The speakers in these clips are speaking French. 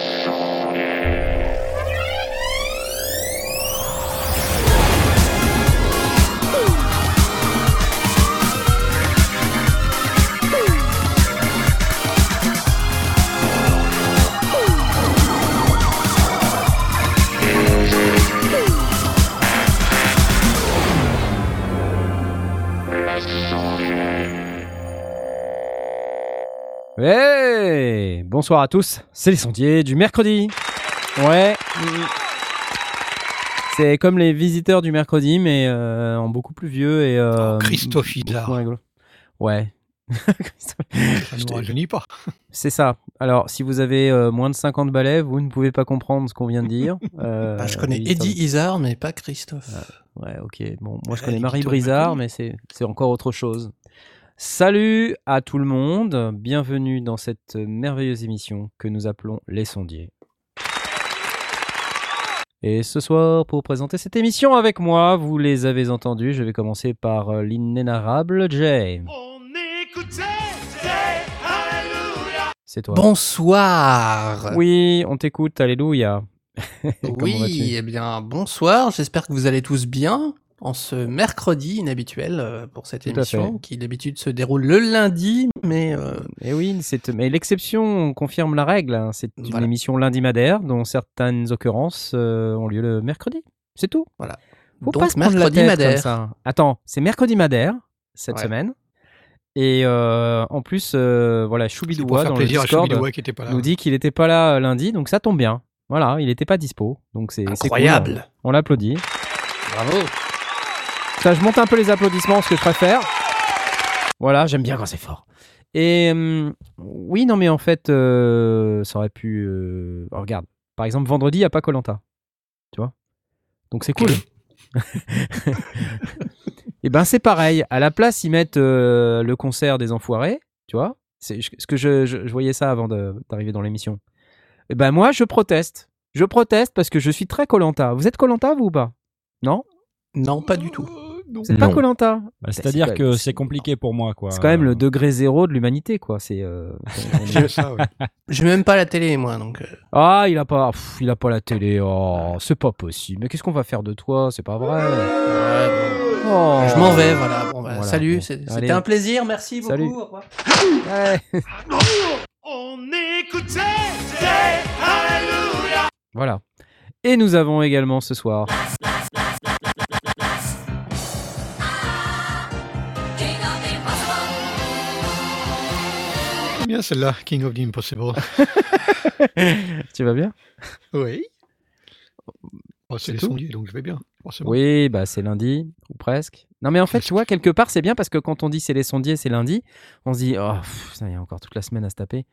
Hey Bonsoir à tous, c'est les sondiers du mercredi. Ouais. C'est comme les visiteurs du mercredi, mais euh, en beaucoup plus vieux et. Euh, Oh, Christophe Isard. Ouais. Ça ne rajeunit pas. c'est ça. Alors, si vous avez euh, moins de 50 balais, vous ne pouvez pas comprendre ce qu'on vient de dire. Euh, Bah, je connais Eddie Izzard, mais pas Christophe. Ouais, ok. Bon, moi je connais Marie Brizard, mais c'est c'est encore autre chose. Salut à tout le monde, bienvenue dans cette merveilleuse émission que nous appelons Les Sondiers. Et ce soir, pour présenter cette émission avec moi, vous les avez entendus, je vais commencer par euh, l'inénarrable Jay. C'est toi. Bonsoir Oui, on t'écoute, alléluia. Comment Oui, vas-tu? eh bien, bonsoir. J'espère que vous allez tous bien en ce mercredi inhabituel euh, pour cette Tout émission qui d'habitude se déroule le lundi, mais euh, Et oui, c'est mais l'exception confirme la règle. hein. C'est une Voilà. émission lundi madère dont certaines occurrences euh, ont lieu le mercredi. C'est tout. Voilà. Faut Donc, pas se la mercredi tête madère. comme ça. Attends, c'est mercredi madère cette Ouais. semaine. Et euh, en plus, voilà, Choubidoua dans le Discord qui pas là. nous dit qu'il n'était pas là lundi, donc ça tombe bien. Voilà, il n'était pas dispo, donc c'est cool. incroyable. On l'applaudit. Bravo. Ça, je monte un peu les applaudissements, ce que je préfère. Voilà, j'aime bien quand c'est fort. Et hum, oui, non, mais en fait, euh, ça aurait pu. euh, oh, regarde, par exemple, vendredi, il n'y a pas Colanta. Tu vois? Donc c'est cool. Et ben, c'est pareil. À la place, ils mettent euh, le concert des Enfoirés. Tu vois? C'est ce que je, voyais ça avant d'arriver dans l'émission. Et ben, moi, je proteste. Je proteste parce que je suis très Colanta. Vous êtes Colanta, vous ou pas? Non? Non, pas du tout. Euh, non. C'est pas. Colanta. Bah, C'est-à-dire C'est que c'est compliqué pour moi, quoi. C'est quand même Euh, le degré zéro de l'humanité, quoi. C'est. euh, on même pas la télé, moi, donc. euh, ah, il a pas, pff, il a pas la télé. Oh, c'est pas possible. Mais qu'est-ce qu'on va faire de toi? C'est pas vrai. ouais, bon. Oh. Je m'en vais, voilà. Bon, bah, Voilà, salut, bon. c'était un plaisir, merci beaucoup. Salut. au revoir. Ouais. Voilà. Et nous avons également ce soir. Bien celle-là, King of the Impossible. tu vas bien? Oui. Oh, c'est les sondiers, donc je vais bien. forcément. Oui, bah c'est lundi ou presque. Non, mais en fait, tu vois, quelque part, c'est bien parce que quand on dit c'est les sondiers, c'est lundi, on se dit oh, pff, ça y est encore toute la semaine à se taper.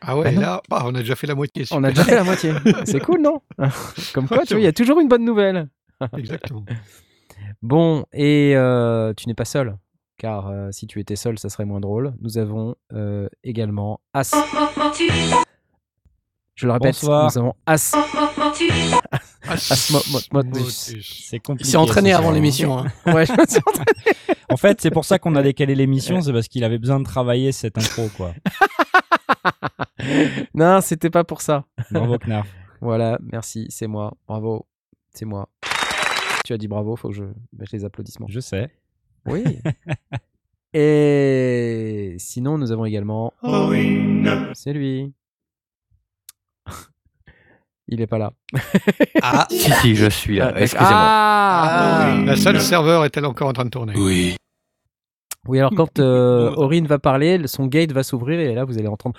Ah ouais, Ah non. là, bah, on a déjà fait la moitié. On a déjà fait la moitié. C'est cool, non? Comme quoi, tu vois, il y a toujours une bonne nouvelle. Exactement. Bon, et euh, tu n'es pas seul, car euh, si tu étais seul, ça serait moins drôle. Nous avons euh, également As. Je le répète, Bonsoir. nous avons As. Motus. C'est compliqué. Il s'est entraîné ce avant l'émission. hein. Ouais, je entraîné. En fait, c'est pour ça qu'on a décalé l'émission, c'est parce qu'il avait besoin de travailler cette intro, quoi. non, c'était pas pour ça. Bravo, Knarf. Voilà, merci, c'est moi. Bravo, c'est moi. Tu as dit bravo, faut que je mette les applaudissements. Je sais. Oui. Et sinon, nous avons également. C'est lui. Il est pas là. Ah, Si, si, je suis là. Excusez-moi. Ah La salle serveur est-elle encore en train de tourner? Oui. Oui, alors quand euh, Aurine va parler, son gate va s'ouvrir et là, vous allez entendre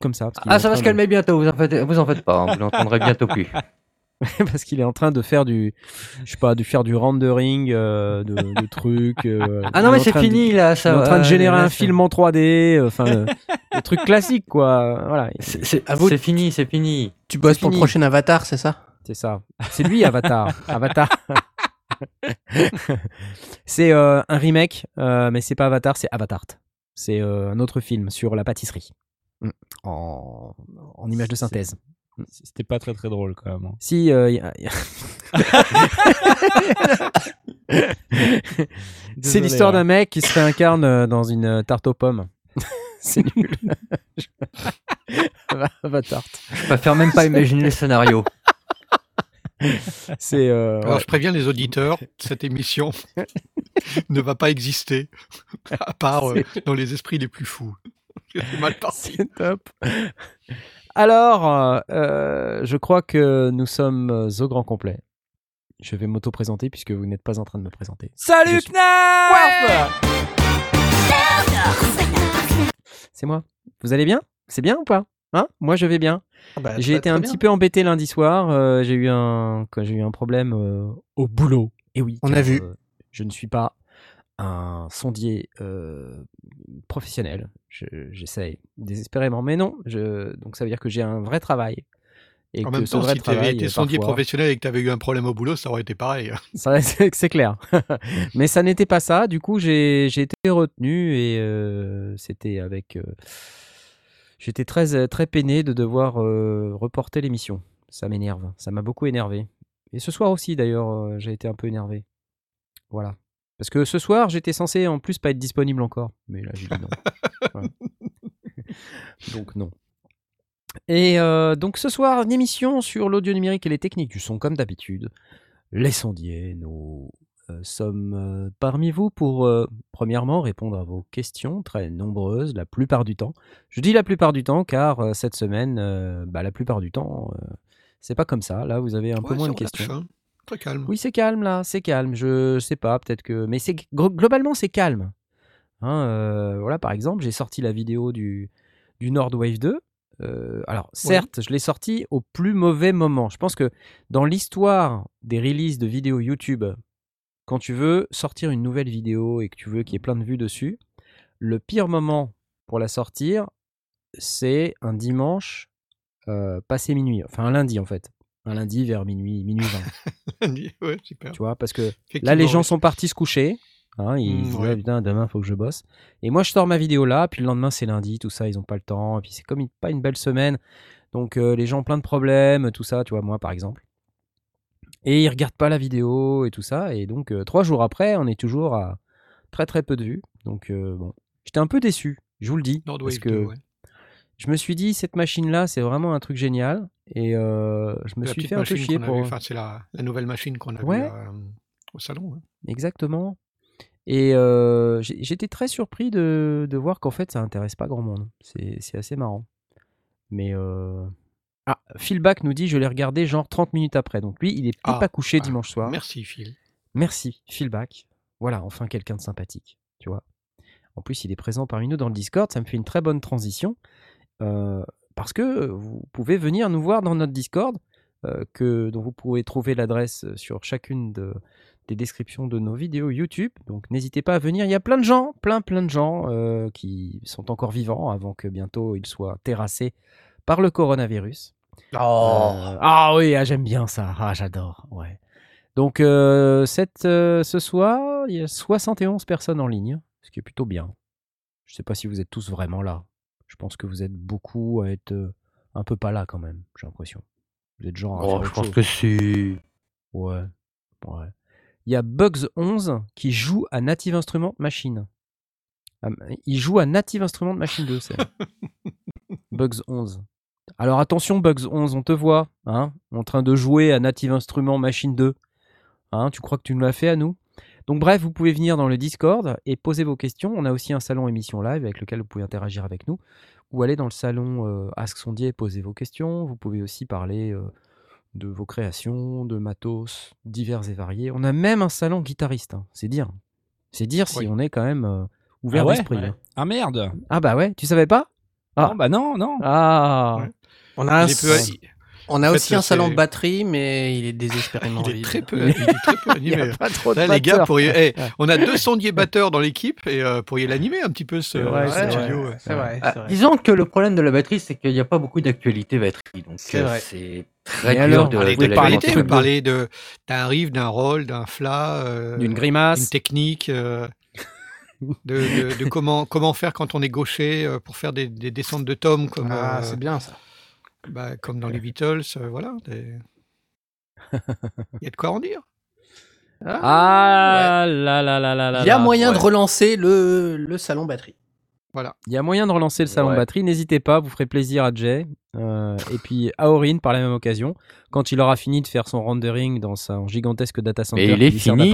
comme ça. Ah, ça va se de- calmer bientôt, vous en faites, vous en faites pas, hein, vous l'entendrez bientôt plus. parce qu'il est en train de faire du, je sais pas, de faire du rendering, euh, de, de trucs. euh, Ah il non, mais c'est de- fini là, Il ça est en train de générer là, un film en 3D, euh, enfin, le, le truc classique, quoi. Voilà, C'est vous- fini, c'est fini. tu bosses pour le prochain Avatar, c'est ça? C'est ça. C'est lui, Avatar. Avatar. c'est euh, un remake, euh, mais c'est pas Avatar, c'est Avatar. C'est euh, un autre film sur la pâtisserie. Mm. En, en image de synthèse. C'était pas très très drôle, quand même. hein. Si, euh, y a- y a- c'est Désolé, l'histoire hein. d'un mec qui se réincarne euh, dans une euh, tarte aux pommes. c'est nul. Avatar. Je préfère même pas imaginer le scénario. C'est. euh, Alors ouais. je préviens les auditeurs, cette émission ne va pas exister, à part euh, dans les esprits les plus fous. C'est mal parti. C'est top. Alors, euh, euh, je crois que nous sommes au grand complet. Je vais m'auto-présenter puisque vous n'êtes pas en train de me présenter. Salut suis- Knarf C'est moi. Vous allez bien? C'est bien ou pas? Hein? Moi, je vais bien. Ah bah, J'ai été un bien. petit peu embêté lundi soir. euh, j'ai eu un, j'ai eu un problème euh, au boulot. Et oui. On a vu. je ne suis pas un sondier euh, professionnel. Je- J'essaye désespérément, mais non. Je, donc ça veut dire que j'ai un vrai travail. Et En que même ce temps, vrai si tu avais été sondier parfois- professionnel et que tu avais eu un problème au boulot, ça aurait été pareil. c'est clair. Mais ça n'était pas ça. Du coup, j'ai été retenu et euh, c'était avec. euh, J'étais très, très peiné de devoir reporter l'émission. Ça m'énerve. Ça m'a beaucoup énervé. Et ce soir aussi, d'ailleurs, j'ai été un peu énervé. Voilà. Parce que ce soir, j'étais censé en plus pas être disponible encore. Mais là, j'ai dit non. Voilà. Donc, non. Et euh, donc, ce soir, une émission sur l'audio numérique et les techniques du son, comme d'habitude les sondiers, nous euh, sommes euh, parmi vous pour, premièrement, répondre à vos questions, très nombreuses, la plupart du temps. Je dis la plupart du temps car cette semaine, bah, la plupart du temps, c'est pas comme ça. Là, vous avez un peu moins de questions. Très calme. Oui, c'est calme là, c'est calme. Je sais pas, peut-être que. Mais c'est glo- globalement, c'est calme. Hein, euh, voilà, par exemple, j'ai sorti la vidéo du, du Nord Wave 2. Euh, alors, certes, je l'ai sorti au plus mauvais moment. Je pense que dans l'histoire des releases de vidéos YouTube, quand tu veux sortir une nouvelle vidéo et que tu veux qu'il y ait plein de vues dessus, le pire moment pour la sortir, c'est un dimanche euh, passé minuit. Enfin, un lundi en fait. Un lundi vers minuit, minuit 20. ouais, super. tu vois, parce que Là, les gens ouais. sont partis se coucher. Hein, ils Mm, se disent, ouais. Ah, putain, demain, faut que je bosse. Et moi, je sors ma vidéo là, puis le lendemain, c'est lundi, tout ça, ils ont pas le temps. Et puis, c'est comme une- pas une belle semaine. Donc, euh, les gens ont plein de problèmes, tout ça, tu vois, moi, par exemple. Et ils regardent pas la vidéo et tout ça. Et donc, euh, trois jours après, on est toujours à très, très peu de vues. Donc, euh, bon, j'étais un peu déçu, je vous le dis. Nord parce Wave que 2, ouais. Je me suis dit, cette machine-là, c'est vraiment un truc génial. Et euh, je me La suis fait un peu chier pour. enfin, c'est la, la nouvelle machine qu'on a vue euh, au salon. hein. Exactement. Et euh, j'étais très surpris de, de voir qu'en fait, ça intéresse pas grand monde. C'est assez marrant. Mais. Ah, Philback nous dit je l'ai regardé genre 30 minutes après. Donc lui, il est Ah, pas couché ah, dimanche soir. Merci Phil. Merci, Philback. Voilà, enfin quelqu'un de sympathique, tu vois. En plus, il est présent parmi nous dans le Discord. Ça me fait une très bonne transition. Euh, parce que vous pouvez venir nous voir dans notre Discord, euh, que, dont vous pouvez trouver l'adresse sur chacune de- des descriptions de nos vidéos YouTube. Donc n'hésitez pas à venir. Il y a plein de gens, plein plein de gens euh, qui sont encore vivants avant que bientôt ils soient terrassés par le coronavirus. Oh. Euh, ah oui, ah, j'aime bien ça. Ah, j'adore. Ouais. Donc, euh, cette, euh, ce soir, il y a 71 personnes en ligne, ce qui est plutôt bien. Je sais pas si vous êtes tous vraiment là. Je pense que vous êtes beaucoup à être euh, un peu pas là quand même, j'ai l'impression. Vous êtes genre à Oh, je pense chose. que si. Ouais. Ouais. Il y a Bugs11 qui joue à Native Instruments Machine. Ah, Il joue à Native Instruments Machine 2, c'est. Bugs11. Alors attention, Bugs11, on te voit, hein, en train de jouer à Native Instruments Machine 2. Hein, tu crois que tu nous l'as fait à nous? Donc bref, vous pouvez venir dans le Discord et poser vos questions. On a aussi un salon émission live avec lequel vous pouvez interagir avec nous. Ou aller dans le salon euh, Ask Sondier et poser vos questions. Vous pouvez aussi parler euh, de vos créations, de matos divers et variés. On a même un salon guitariste, hein, c'est dire. C'est dire si Oui. on est quand même euh, ouvert Ah ouais d'esprit. Ouais. hein. Ah merde Ah bah ouais, tu savais pas? Ah. Non, bah non, non. Ah Ouais. On a, un Il on a en fait, aussi un salon de batterie, mais il est désespérément il est vide. très peu, il est très peu Il y animé. a pas trop de Là, les gars, batteurs. pourriez- eh, on a deux sondiers batteurs dans l'équipe et euh, pourriez l'animer un petit peu ce, vrai, vrai. studio. ouais. Vrai, Ah, disons que le problème de la batterie, c'est qu'il n'y a pas beaucoup d'actualité batterie. Donc C'est euh, très alors, de, Parler de vous de parlez qualité, de parlez de- d'un riff, d'un roll, d'un flat, euh, D'une d'une grimace. technique, euh, de, de- de comment, comment faire quand on est gaucher pour faire des, des descentes de tomes comme, Ah, euh, c'est bien ça. Bah, comme dans les Beatles. euh, voilà. des- Il y a de quoi en dire? Ah là là là là là Il y a moyen de relancer le, le salon batterie. Voilà. Il y a moyen de relancer le salon Ouais. batterie. N'hésitez pas, vous ferez plaisir à Jay euh, et puis à Aurine par la même occasion quand il aura fini de faire son rendering dans son gigantesque data center. Mais il est fini.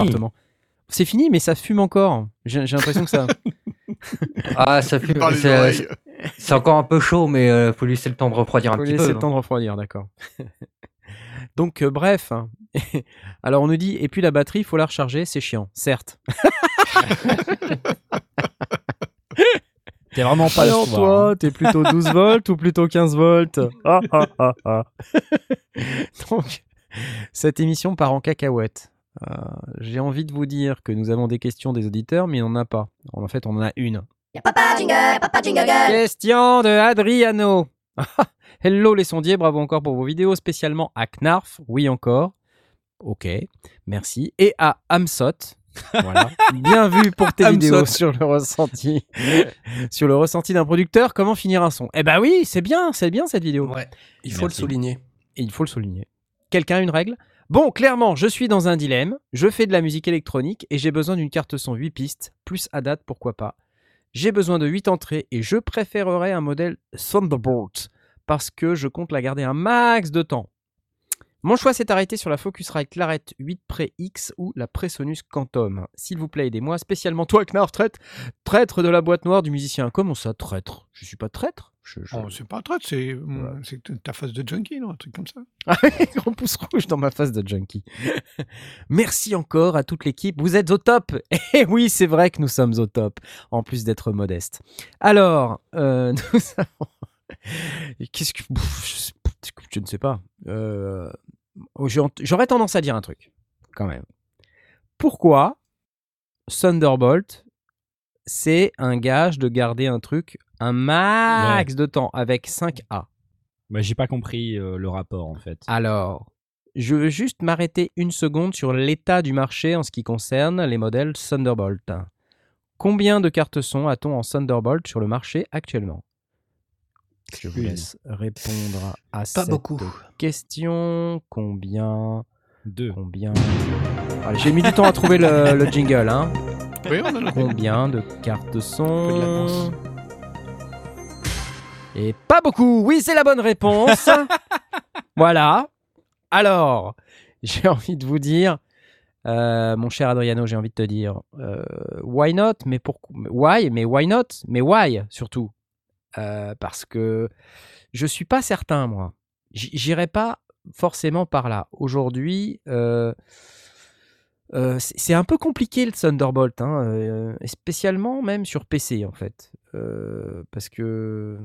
C'est fini, mais ça fume encore. J'ai j'ai l'impression que ça. Ah, ça fume. C'est encore un peu chaud, mais euh, faut lui laisser le temps de refroidir un Faut petit laisser peu. le hein. temps de refroidir, d'accord. Donc, euh, bref. Alors, on nous dit, et puis la batterie, il faut la recharger, c'est chiant, certes. T'es vraiment pas Alors, le toi, t'es plutôt 12 volts ou plutôt 15 volts? Ah, ah, ah, ah. Donc, cette émission part en cacahuète. Euh, J'ai envie de vous dire que nous avons des questions des auditeurs, mais on n'en a pas. En fait, on en a une. Papa jingle, papa jingle girl. Question de Adriano. Hello les sondiers, bravo encore pour vos vidéos, spécialement à Knarf, oui encore. Ok, merci. Et à Amsot. Voilà. Bien vu pour tes vidéos sur le ressenti. sur le ressenti d'un producteur, comment finir un son? Eh ben oui, c'est bien, c'est bien cette vidéo. Ouais, il faut Merci. le souligner. Et il faut le souligner. Quelqu'un a une règle? Bon, clairement, je suis dans un dilemme. Je fais de la musique électronique et j'ai besoin d'une carte son 8 pistes, plus à date, pourquoi pas? J'ai besoin de 8 entrées et je préférerais un modèle Thunderbolt parce que je compte la garder un max de temps. Mon choix s'est arrêté sur la Focusrite Claret 8 Pre X ou la Presonus Quantum. S'il vous plaît, aidez-moi, spécialement toi, Knarf, traître, traître de la boîte noire du musicien. Comment ça, traître? Je suis pas traître? Je, je- Oh, c'est pas un traite, c'est Voilà. c'est ta face de junkie, non un truc comme ça. Ah, Grand pouce rouge dans ma face de junkie. Merci encore à toute l'équipe. Vous êtes au top. Et oui, c'est vrai que nous sommes au top, en plus d'être modestes. Alors, euh, nous avons... Qu'est-ce que... Pff, Je, ne sais pas. Euh, J'aurais tendance à dire un truc, quand même. Pourquoi Thunderbolt, c'est un gage de garder un truc un max de temps avec 5A Bah, j'ai pas compris euh, le rapport en fait. alors, je veux juste m'arrêter une seconde sur l'état du marché en ce qui concerne les modèles Thunderbolt. Combien de cartes son a-t-on en Thunderbolt sur le marché actuellement? Je vous laisse répondre à Pas cette beaucoup. question. Combien? Deux. Combien? Allez, J'ai mis du temps à trouver le, le jingle. Hein. Oui, on en a Combien de cartes peu de son. Et pas beaucoup. Oui, c'est la bonne réponse. voilà. Alors, j'ai envie de vous dire, euh, mon cher Adriano, j'ai envie de te dire, euh, why not Mais pourquoi Why Mais why not Mais why surtout Euh, Parce que je suis pas certain, moi. J'irai pas forcément par là. Aujourd'hui, euh, c'est un peu compliqué le Thunderbolt, hein, euh, spécialement même sur PC en fait, Euh, parce que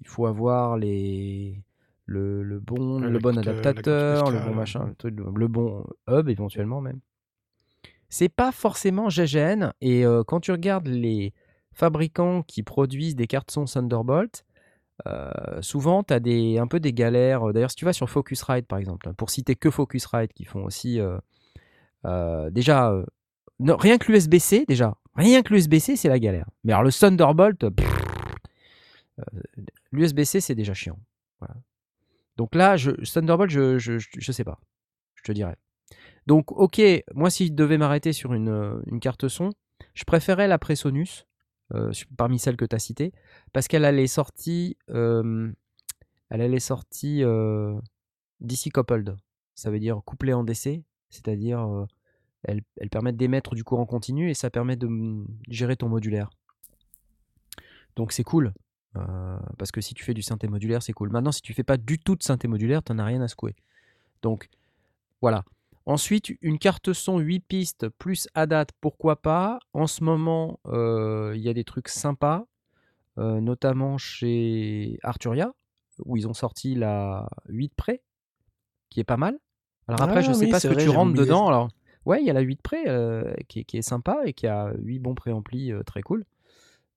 il faut avoir les le, le bon le bon carte adaptateur, le bon machin, le, truc, le bon hub éventuellement même. C'est pas forcément GGN et euh, quand tu regardes les fabricants qui produisent des cartes son Thunderbolt, euh, souvent tu as des, un peu des galères. D'ailleurs, si tu vas sur Focusrite par exemple, hein, pour citer que Focusrite qui font aussi euh, euh, déjà, euh, non, rien que l'USB-C, déjà, rien que l'USB-C, c'est la galère. Mais alors le Thunderbolt, pff, euh, l'USB-C, c'est déjà chiant. Donc là, Thunderbolt, je, je sais pas. Je te dirais. Donc, ok, moi, si je devais m'arrêter sur une, euh, carte son, je préférais la Presonus, euh, parmi celles que tu as citées, parce qu'elle a les sorties, euh, elle DC coupled. Ça veut dire couplé en DC, c'est-à-dire euh, elles, elles permettent d'émettre du courant continu et ça permet de gérer ton modulaire. Donc c'est cool. Euh, parce que si tu fais du synthé modulaire, c'est cool. Maintenant, si tu fais pas du tout de synthé modulaire, t'en as rien à secouer. Donc voilà. Ensuite, une carte son 8 pistes plus ADAT, pourquoi pas? En ce moment, euh, il y a des trucs sympas, euh, notamment chez Arturia, où ils ont sorti la 8 près, qui est pas mal. Alors après, Ah je sais oui, pas ce que vrai, tu rentres dedans. Alors, ouais, il y a la 8 près qui, est- qui est sympa et qui a 8 bons préamplis très cool.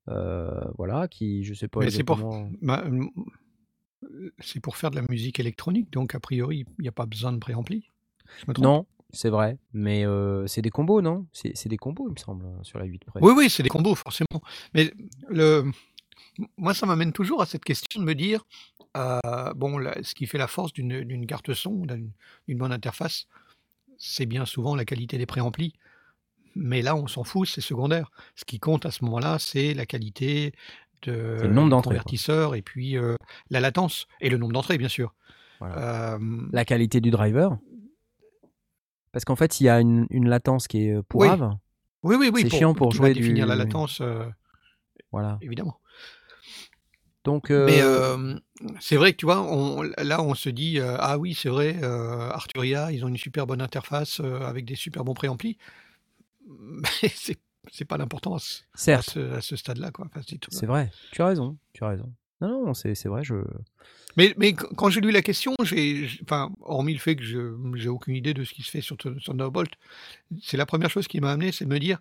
Euh, voilà, qui, je sais pas Mais c'est pour-. Bah, c'est pour faire de la musique électronique, donc a priori, il n'y a pas besoin de préampli. Non, c'est vrai, mais euh, c'est des combos, non? C'est des combos, il me semble, sur la 8 près. Oui, oui, c'est des combos, forcément. Mais le... moi, ça m'amène toujours à cette question de me dire, euh, bon, ce qui fait la force d'une carte son, d'une d'une bonne interface, c'est bien souvent la qualité des préamplis. Mais là, on s'en fout, c'est secondaire. Ce qui compte à ce moment-là, c'est la qualité de C'est le nombre d'entrées, quoi. convertisseurs et puis euh, la latence et le nombre d'entrées, bien sûr. Voilà. Euh, La qualité du driver? Parce qu'en fait, s'il y a une, une latence qui est euh, pourrave, oui, oui, oui. c'est chiant pour jouer définir du- la latence, euh, voilà. évidemment. Donc, euh, Mais euh, c'est vrai que tu vois, on, là on se dit euh, ah oui c'est vrai, Arturia ils ont une super bonne interface avec des super bons préamplis, mais c'est c'est pas l'importance à certes, ce, à ce stade-là quoi. Enfin, c'est tout. c'est vrai. Tu as raison. Tu as raison. Non, non, c'est c'est vrai. Je... Mais, mais qu- quand j'ai lu la question, j'ai, j'ai- enfin, hormis le fait que je j'ai aucune idée de ce qui se fait sur Thunderbolt, c'est la première chose qui m'a amené, c'est de me dire,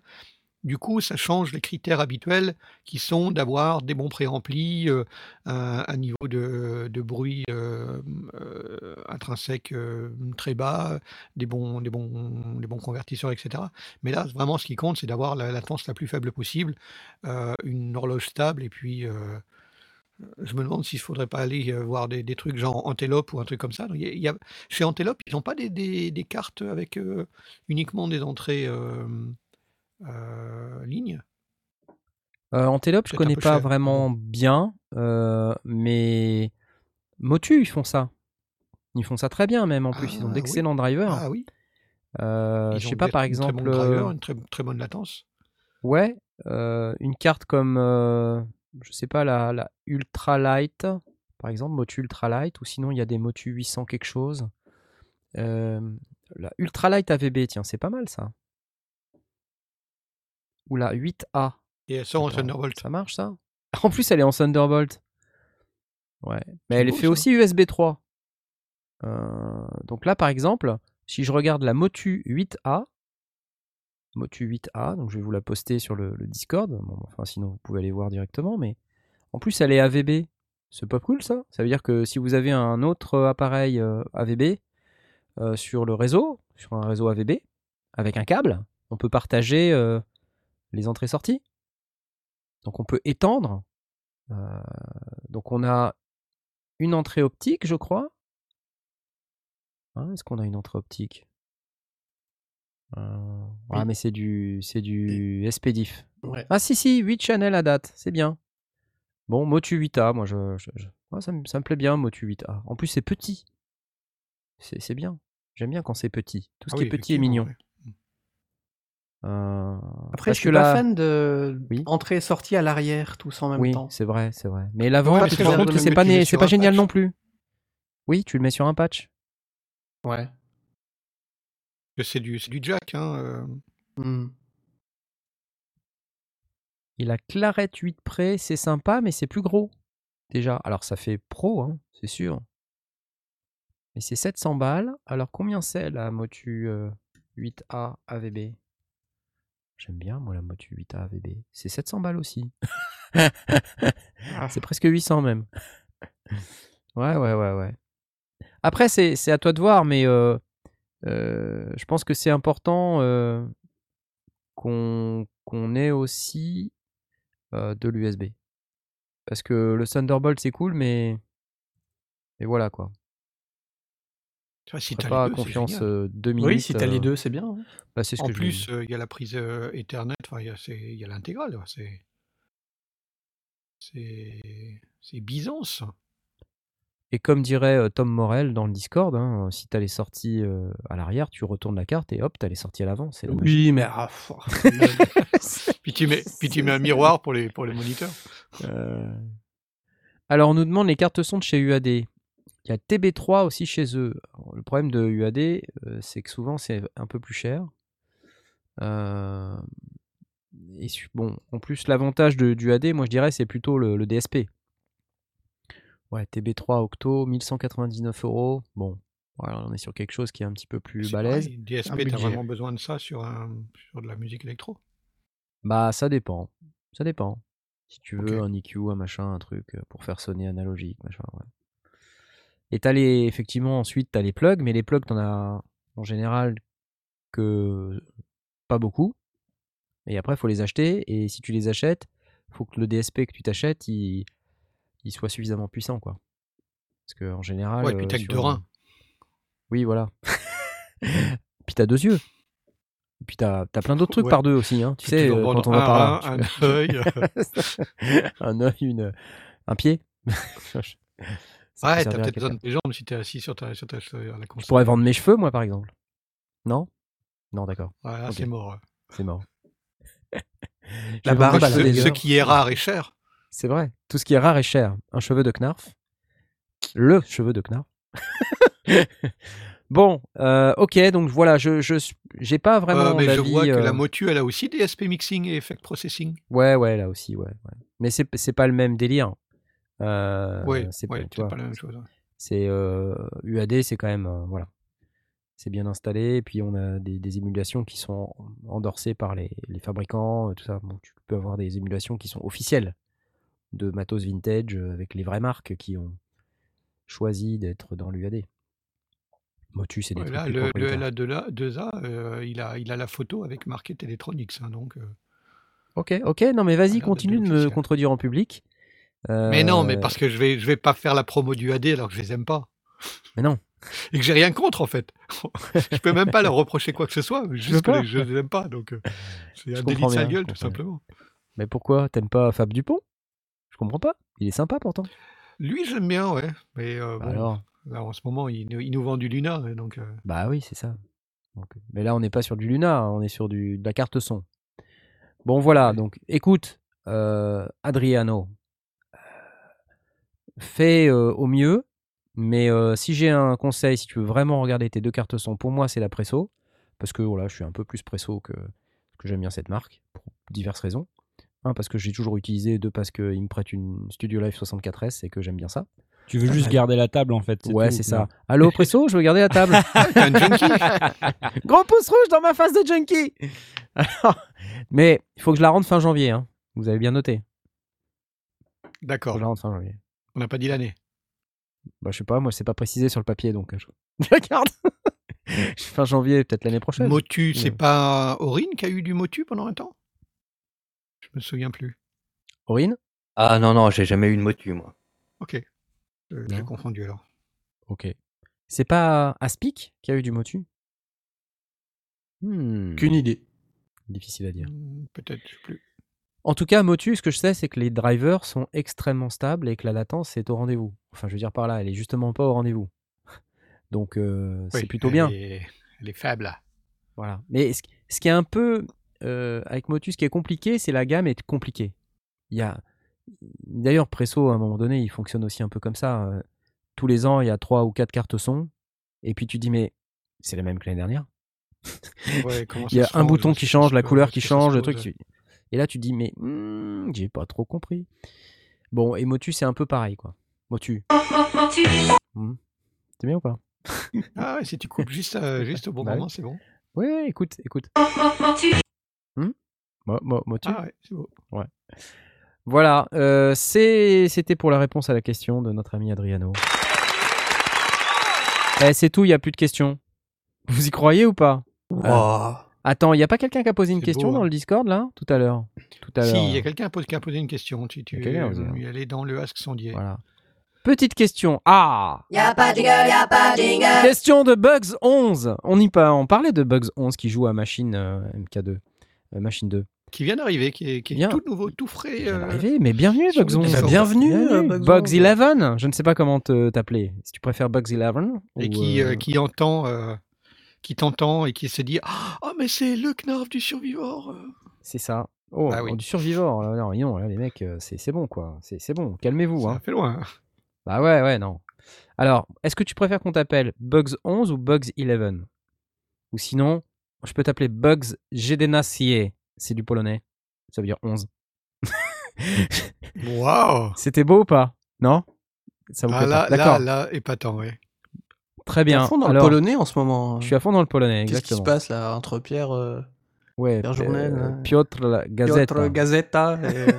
du coup, ça change les critères habituels qui sont d'avoir des bons préamplis, euh, un, niveau de, bruit euh, euh, intrinsèque très bas, des bons, convertisseurs, etc. Mais là, vraiment, ce qui compte, c'est d'avoir la latence la plus faible possible, une horloge stable, et puis je me demande s'il ne faudrait pas aller voir des, trucs genre Antelope ou un truc comme ça. Chez Antelope, ils n'ont pas des, cartes avec uniquement des entrées euh, lignes. Euh, Antelope, je connais pas cher, vraiment bien, euh, mais Motu, ils font ça. Ils font ça très bien, même en plus. Ils Ah, ont oui. d'excellents drivers. Ah oui, Euh, je sais pas, par exemple, très bon driver, une très, très bonne latence. ouais, euh, une carte comme, euh, je sais pas, la, la Ultra Light, par exemple, Motu Ultra Light, ou sinon il y a des Motu 800 quelque chose. La Ultra Light AVB, tiens, c'est pas mal ça. Ou la 8A. Et elle sort en Thunderbolt. Ça marche ça En plus, elle est en Thunderbolt. Ouais. Mais elle beau, fait ça. aussi USB 3. Euh, donc là, par exemple, si je regarde la Motu 8A, Motu 8A, donc je vais vous la poster sur le, le Discord. Bon, enfin, sinon, vous pouvez aller voir directement. Mais en plus, elle est AVB. C'est pas cool ça Ça veut dire que si vous avez un autre appareil euh, AVB euh, sur le réseau, sur un réseau AVB, avec un câble, on peut partager les entrées-sorties. Donc on peut étendre. Euh, donc on a une entrée optique, je crois. Hein, Est-ce qu'on a une entrée optique? Euh, Ah mais c'est du c'est du SPDIF. Ouais. Ah si si, 8 channels à date, c'est bien. Bon, Motu 8A, moi je, je- je- ouais, ça, me, ça me plaît bien Motu 8A. En plus c'est petit. C'est bien. J'aime bien quand c'est petit. Tout ce Ah qui oui, est petit est mignon. ouais. Euh, Après, parce je suis que pas là- fan de Oui. entrée et sortie à l'arrière, tous en même oui, temps. c'est vrai, c'est vrai. Mais l'avant, Ouais, c'est pas, né- pas génial patch. non plus. Oui, tu le mets sur un patch. Ouais. C'est du, c'est du jack. Hein, euh. Hmm. Et la Clarette 8 Pré, c'est sympa, mais c'est plus gros. Déjà. Alors, ça fait pro, hein, c'est sûr. Mais c'est 700 balles. Alors, combien c'est la Motu euh, 8A AVB J'aime bien, moi, la Motu 8A AVB. C'est 700 balles aussi. Ah. C'est presque 800 même. ouais, ouais, ouais, ouais. Après, c'est c'est à toi de voir, mais euh, euh, je pense que c'est important euh, qu'on qu'on ait aussi de l'USB. Parce que le Thunderbolt, c'est cool, mais. Mais voilà quoi. Tu vois, si ferai pas deux, confiance euh, deux minutes. Oui, si t'as les euh, deux, c'est bien. hein. bah, c'est ce En que plus, euh, il y a la prise euh, Ethernet, enfin, il y a, l'intégrale. C'est, c'est, Byzance. Et comme dirait euh, Tom Morel dans le Discord, hein, si t'as les sorties euh, à l'arrière, tu retournes la carte et hop, t'as les sorties à l'avant. Oui, mais ah, pff, Puis tu mets, puis tu mets un miroir pour les, pour les moniteurs. Euh, Alors, on nous demande les cartes son de chez UAD. Il y a TB3 aussi chez eux. Alors, le problème de UAD, euh, c'est que souvent c'est un peu plus cher. Euh, et bon, en plus, l'avantage de, du UAD, moi je dirais, c'est plutôt le, le DSP. Ouais, TB3 Octo, 1199 euros. Bon, voilà, on est sur quelque chose qui est un petit peu plus balèze. DSP, t'as vraiment besoin de ça sur, un, sur de la musique électro? Bah, ça dépend. Ça dépend. Si tu veux un EQ, un machin, un truc euh, pour faire sonner analogique, machin, ouais. Et t'as les, effectivement, ensuite, t'as les plugs, mais les plugs, t'en as en général que pas beaucoup. Et après, faut les acheter. Et si tu les achètes, faut que le DSP que tu t'achètes, il, il soit suffisamment puissant, quoi. Parce que en général. Ouais, et puis euh, t'as que sur- deux reins. Oui, voilà. Puis t'as deux yeux. Et puis t'as as plein d'autres trucs Ouais. par deux aussi, hein. Tu sais, euh, quand on va par là. un, œil. euh, un œil, une, un pied. Ouais, t'as peut-être besoin de tes jambes si t'es assis sur ta, sur ta sur la Je console. pourrais vendre mes cheveux, moi, par exemple. Non? Non, d'accord, Voilà, Ok. c'est mort. c'est mort. La barbe la Ce, ce qui est rare et cher. C'est vrai. Tout ce qui est rare est cher. Un cheveu de Knarf. Le cheveu de Knarf. bon, euh, ok, donc voilà, je je j'ai pas vraiment Euh, mais je vois que euh, la Motu, elle a aussi des SP mixing et effect processing. Ouais, ouais, là aussi, ouais. ouais. Mais c'est c'est pas le même délire. Euh, ouais, c'est ouais, pas, la même chose. c'est euh, UAD, c'est quand même euh, voilà, c'est bien installé. Et puis on a des, des émulations qui sont endorsées par les, les fabricants, euh, tout ça. Bon, tu peux avoir des émulations qui sont officielles de matos vintage euh, avec les vraies marques qui ont choisi d'être dans l'UAD. Motus, c'est des Ouais, trucs là, le, le propriétaires. LA2A, euh, il, a, il a la photo avec marqué Teletronics. hein, donc, euh. Ok, ok, non mais vas-y, continue de me contredire en public. Mais non, mais Euh, parce que je vais, je vais pas faire la promo du AD alors que je les aime pas. Mais non. Et que j'ai rien contre en fait. je peux même pas leur reprocher quoi que ce soit, juste que pas les- je les aime pas. Donc euh, c'est Je un délit de bien, gueule je tout simplement. Mais pourquoi T'aimes pas Fab Dupont? Je comprends pas. Il est sympa pourtant. Lui j'aime bien, ouais. Mais euh, bon, Alors? là, en ce moment il, nous- il nous vend du Luna, donc euh, Bah oui, c'est ça. Donc, mais là, on n'est pas sur du Luna, hein, on est sur du, de la carte son. Bon, voilà. Ouais. Donc, écoute, euh, Adriano, fais euh, au mieux. Mais euh, si j'ai un conseil, si tu veux vraiment regarder tes deux cartes son, pour moi, c'est la Presso. Parce que voilà, je suis un peu plus Presso que, que j'aime bien cette marque, pour diverses raisons. Un, parce que j'ai toujours utilisé. Deux, parce qu'il me prête une Studio Live 64S et que j'aime bien ça. Tu veux juste garder la table en fait. Ouais, c'est ça. Allô, Presso, je veux garder la table. t'es un junkie. Gros pouce rouge dans ma face de junkie. Alors, mais il faut que je la rende fin janvier. hein. Vous avez bien noté. D'accord. que je la rende fin janvier. On n'a pas dit l'année. Bah, je sais pas, moi, c'est pas précisé sur le papier, donc euh, je, je la garde. fin janvier, peut-être l'année prochaine. Motu, c'est Ouais. pas Aurine qui a eu du Motu pendant un temps? Je me souviens plus. Aurine? Ah non, non, j'ai jamais eu de motu, moi. Ok. Euh, J'ai confondu alors. Ok. C'est pas Aspic qui a eu du motu? Hmm, Qu'une idée. Difficile à dire. Hmm, Peut-être, je sais plus. En tout cas, Motu, ce que je sais, c'est que les drivers sont extrêmement stables et que la latence est au rendez-vous. Enfin, je veux dire par là, elle est justement pas au rendez-vous. Donc, euh, c'est plutôt elle bien. est- elle est faible là. Voilà. Mais ce, ce qui est un peu euh, avec Motus, ce qui est compliqué, c'est la gamme est compliquée. Il y a d'ailleurs Presso à un moment donné, il fonctionne aussi un peu comme ça. euh, tous les ans, il y a trois ou quatre cartes son, et puis tu dis mais c'est la même que l'année dernière. Ouais, Il y a un bouton qui change, la couleur qui change, le truc. qui- Et là, tu dis mais hmm, j'ai pas trop compris. Bon, et Motu, c'est un peu pareil quoi. Motu. Hmm. C'est bien ou pas? Ah ouais, si tu coupes juste, euh, juste au bon Bah moment, c'est bon. Oui, oui, écoute, écoute. Hmm? Mo- mo- Motu? Ah ouais, c'est beau. Voilà, euh, c'est- c'était pour la réponse à la question de notre ami Adriano. Eh, c'est tout, il n'y a plus de questions. Vous y croyez ou pas? Wow. Attends, il n'y a pas quelqu'un qui a posé une question beau, dans hein. le Discord là? Tout à l'heure. Tout à Si, il y a quelqu'un qui a posé une question. Tu, tu Il y a y aller dans le Ask Sondier. Voilà. Petite question. Ah Y'a pas de jingle, y'a pas de jingle. Question de Bugs 11. On y on parlait de Bugs 11 qui joue à Machine euh, MK2. euh, Machine 2. Qui vient d'arriver, qui est, qui est Bien. tout nouveau, tout frais. Vient euh, d'arriver, mais bienvenue Bugs le 11. Discord. bienvenue, euh, Bugs Bugs 11. 11. Je ne sais pas comment te- t'appeler. Si tu préfères Bugs 11. et ou, qui, euh, euh, qui entend, euh, qui t'entend et qui se dit Ah, mais c'est le Knarf du survivor. euh. C'est ça. Oh, Ah oui. oh, du survivant. là, non, non, là, les mecs, euh, c'est bon, quoi. C'est bon. Calmez-vous. Ça Hein. fait loin. Bah ouais, ouais, non. Alors, est-ce que tu préfères qu'on t'appelle Bugs 11 ou Bugs 11 Ou sinon, je peux t'appeler Bugs Jedenacie. C'est du polonais. Ça veut dire 11. Waouh C'était beau ou pas? Non? Ça vous Ah là, là, là, épatant, ouais. Très bien. à fond dans Alors, le polonais en ce moment. Je suis à fond dans le polonais, Qu'est-ce qui se passe là entre Pierre, euh, Ouais, Pierre Journel, euh, hein. Piotr Gazeta. Piotr Gazeta et, euh,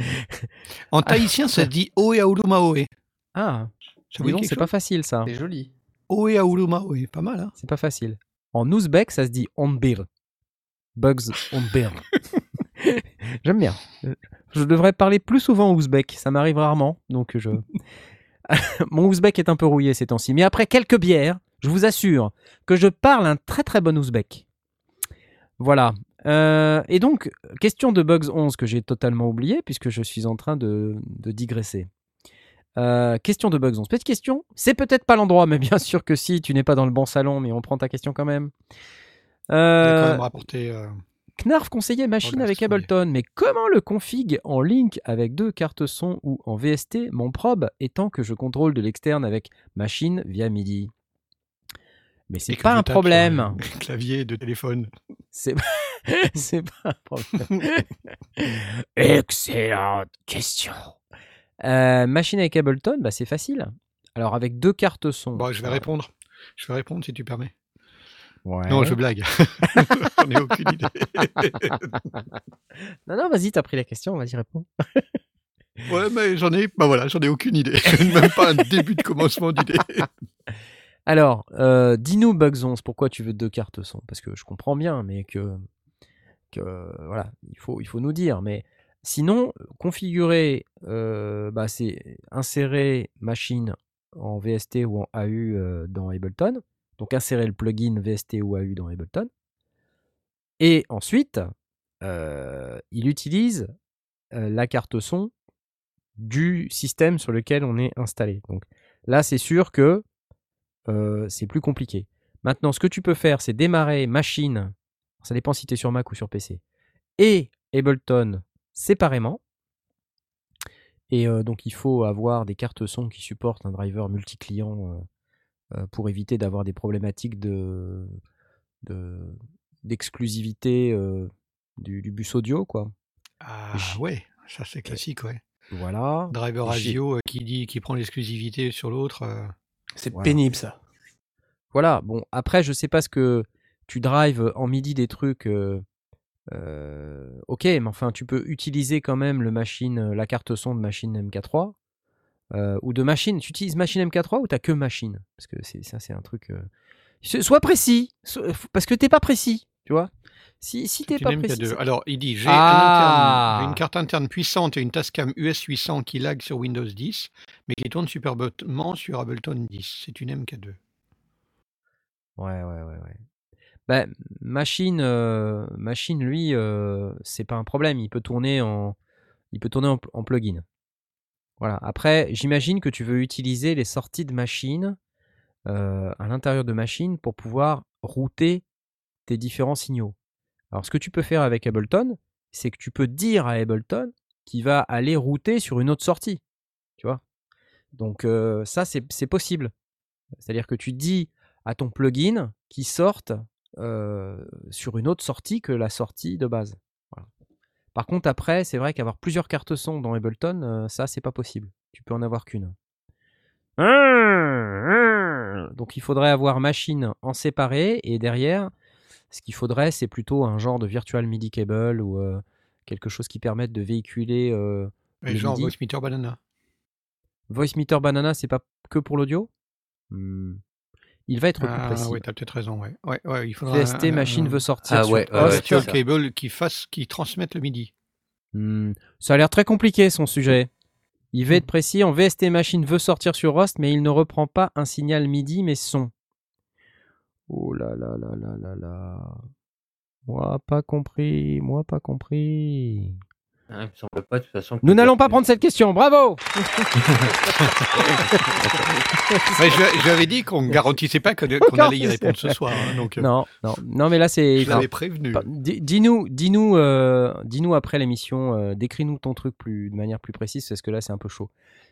En tahitien, ça se dit Oe Aulumaoe. Ah, Ça vous dis donc, c'est pas facile ça. c'est joli. Oe Aulumaoe, pas mal, hein C'est pas facile. En ouzbek, ça se dit onbir. Bugs onbir. J'aime bien. Je devrais parler plus souvent ouzbek. Ça m'arrive rarement. Donc je. Mon ouzbek est un peu rouillé ces temps-ci. Mais après quelques bières, je vous assure que je parle un très très bon ouzbek. Voilà. Euh, et donc, question de Bugs 11 que j'ai totalement oublié puisque je suis en train de, de digresser. Euh, question de Bugs 11. Petite question, c'est peut-être pas l'endroit, mais bien sûr que si, tu n'es pas dans le bon salon, mais on prend ta question quand même. Euh. Euh, Knarf conseillait machine Regarde avec. Ableton, mais comment le config en link avec deux cartes son ou en VST, mon probe étant que je contrôle de l'externe avec machine via MIDI? Mais et c'est pas un problème. Clavier de téléphone. C'est c'est pas un problème. Excellente question. Euh, machine avec Ableton, bah c'est facile. Alors avec deux cartes son. Bon, je vais euh, répondre. Je vais répondre si tu permets. Ouais. Non, je blague. J'en ai aucune idée. non, non, vas-y, t'as pris la question, vas-y, réponds. ouais, mais j'en ai. Bah voilà, j'en ai aucune idée. Même pas un début de commencement d'idée. Alors, euh, dis-nous, Bugs11, pourquoi tu veux deux cartes son Parce que je comprends bien, mais que, que voilà, il faut, il faut nous dire. Mais sinon, configurer, euh, bah, c'est insérer machine en VST ou en AU euh, dans Ableton. Donc insérer le plugin VST ou AU dans Ableton. Et ensuite, euh, il utilise euh, la carte son du système sur lequel on est installé. Donc là, c'est sûr que euh, c'est plus compliqué. Maintenant, ce que tu peux faire, c'est démarrer machine, ça dépend si tu es sur Mac ou sur PC, et Ableton séparément. Et donc, il faut avoir des cartes son qui supportent un driver multi-client pour éviter d'avoir des problématiques de, de- d'exclusivité euh, du, du bus audio. Quoi. Ah ouais, ça c'est classique, ouais. Voilà. Driver radio euh, qui dit qui prend l'exclusivité sur l'autre. euh, C'est Voilà. pénible ça. Voilà, bon, après, je sais pas ce que tu drives en MIDI des trucs. euh, euh, ok, mais enfin, tu peux utiliser quand même le machine, euh, la carte son de machine MK3 euh, ou de machine. Tu utilises machine MK3 ou t'as que machine? Parce que c'est ça, c'est un truc. euh, so- Sois précis, so- parce que t'es pas précis, tu vois. Si, si t'es pas précis. MK2. c'est- Alors, il dit j'ai Ah. un interne- j'ai une carte interne puissante et une Tascam US 800 qui lag sur Windows 10, mais qui tourne superbement sur Ableton 10. C'est une MK2. Ouais, ouais, ouais, ouais. Bah, machine, euh, machine, lui, euh, c'est pas un problème. Il peut tourner en, il peut tourner en, en plugin. Voilà. Après, j'imagine que tu veux utiliser les sorties de machine euh, à l'intérieur de machine pour pouvoir router tes différents signaux. Alors, ce que tu peux faire avec Ableton, c'est que tu peux dire à Ableton qu'il va aller router sur une autre sortie. Tu Donc, euh, ça, c'est possible. C'est-à-dire que tu dis à ton plugin qui sorte euh, sur une autre sortie que la sortie de base. Par contre, après, c'est vrai qu'avoir plusieurs cartes son dans Ableton, euh, ça, c'est pas possible. Tu peux en avoir qu'une. Donc, il faudrait avoir machine en séparé et derrière, ce qu'il faudrait, c'est plutôt un genre de virtual MIDI cable ou euh, quelque chose qui permette de véhiculer euh, Et genre MIDI. Voice Meter Banana. Voice Meter Banana. C'est pas que pour l'audio? Hmm. Il va être plus Ah précis. oui, t'as peut-être raison. Ouais. Ouais, ouais, il faudra VST un- machine un- veut sortir Ah sur ouais, ouais, ça. cable qui fasse, qui transmette le MIDI. Hmm, Ça a l'air très compliqué son sujet. Il va Hmm. être précis, en VST machine veut sortir sur host, mais il ne reprend pas un signal MIDI mais son. Oh là là là là là là. Moi pas compris, moi pas compris. Il me semble pas de toute façon. que Nous n'allons pas prendre cette question, bravo Ouais, je, je lui avais dit qu'on ne garantissait pas que- qu'on allait y répondre ce soir. hein, donc, euh, Non, non, non mais là c'est... je l'avais prévenu. Dis-nous, dis-nous, euh, dis-nous après l'émission, euh, décris-nous ton truc plus, de manière plus précise, parce que là c'est un peu chaud.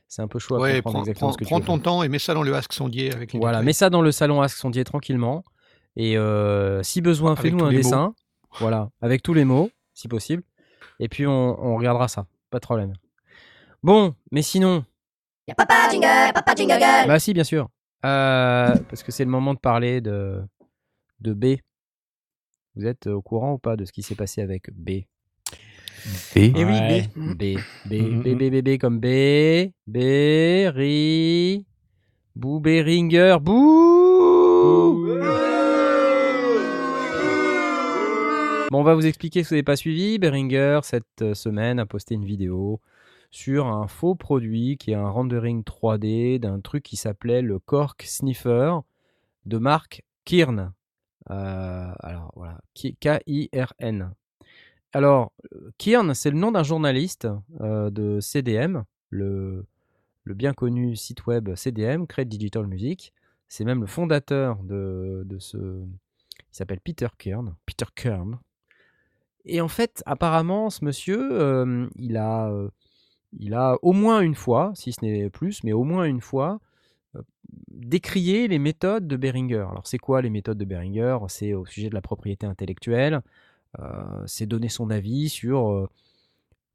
C'est un peu chaud à Ouais, comprendre prends, exactement prends- ce que tu prends veux ton temps et mets ça dans le Ask Sondier avec les Voilà, détails. mets ça dans le salon Ask Sondier tranquillement. Et euh, si besoin, fais-nous un mots. dessin. Voilà, avec tous les mots, si possible. Et puis on, on regardera ça, pas de problème. Bon, mais sinon, papa jingle, papa jingle girl. bah si, bien sûr. Euh, parce que c'est le moment de parler de, de B. Vous êtes au courant ou pas de ce qui s'est passé avec B? Eh oui, oui, B, B, Mhm. B, B, B, B comme B, B, Ri, Bou, Bon, on va vous expliquer si vous n'avez pas suivi. Beringer, cette euh, semaine, a posté une vidéo sur un faux produit qui est un rendering 3D d'un truc qui s'appelait le Cork Sniffer de marque Kirn. Euh, alors voilà, Ki- K-I-R-N. Alors, Kiern, c'est le nom d'un journaliste euh, de CDM, le, bien connu site web CDM, Create Digital Music. C'est même le fondateur de, ce. Il s'appelle Peter Kern. Peter Kern. Et en fait, apparemment, ce monsieur, euh, il, a, euh, il a au moins une fois, si ce n'est plus, mais au moins une fois, euh, décrié les méthodes de Behringer. Alors, c'est quoi les méthodes de Behringer C'est au sujet de la propriété intellectuelle. c'est donner son avis sur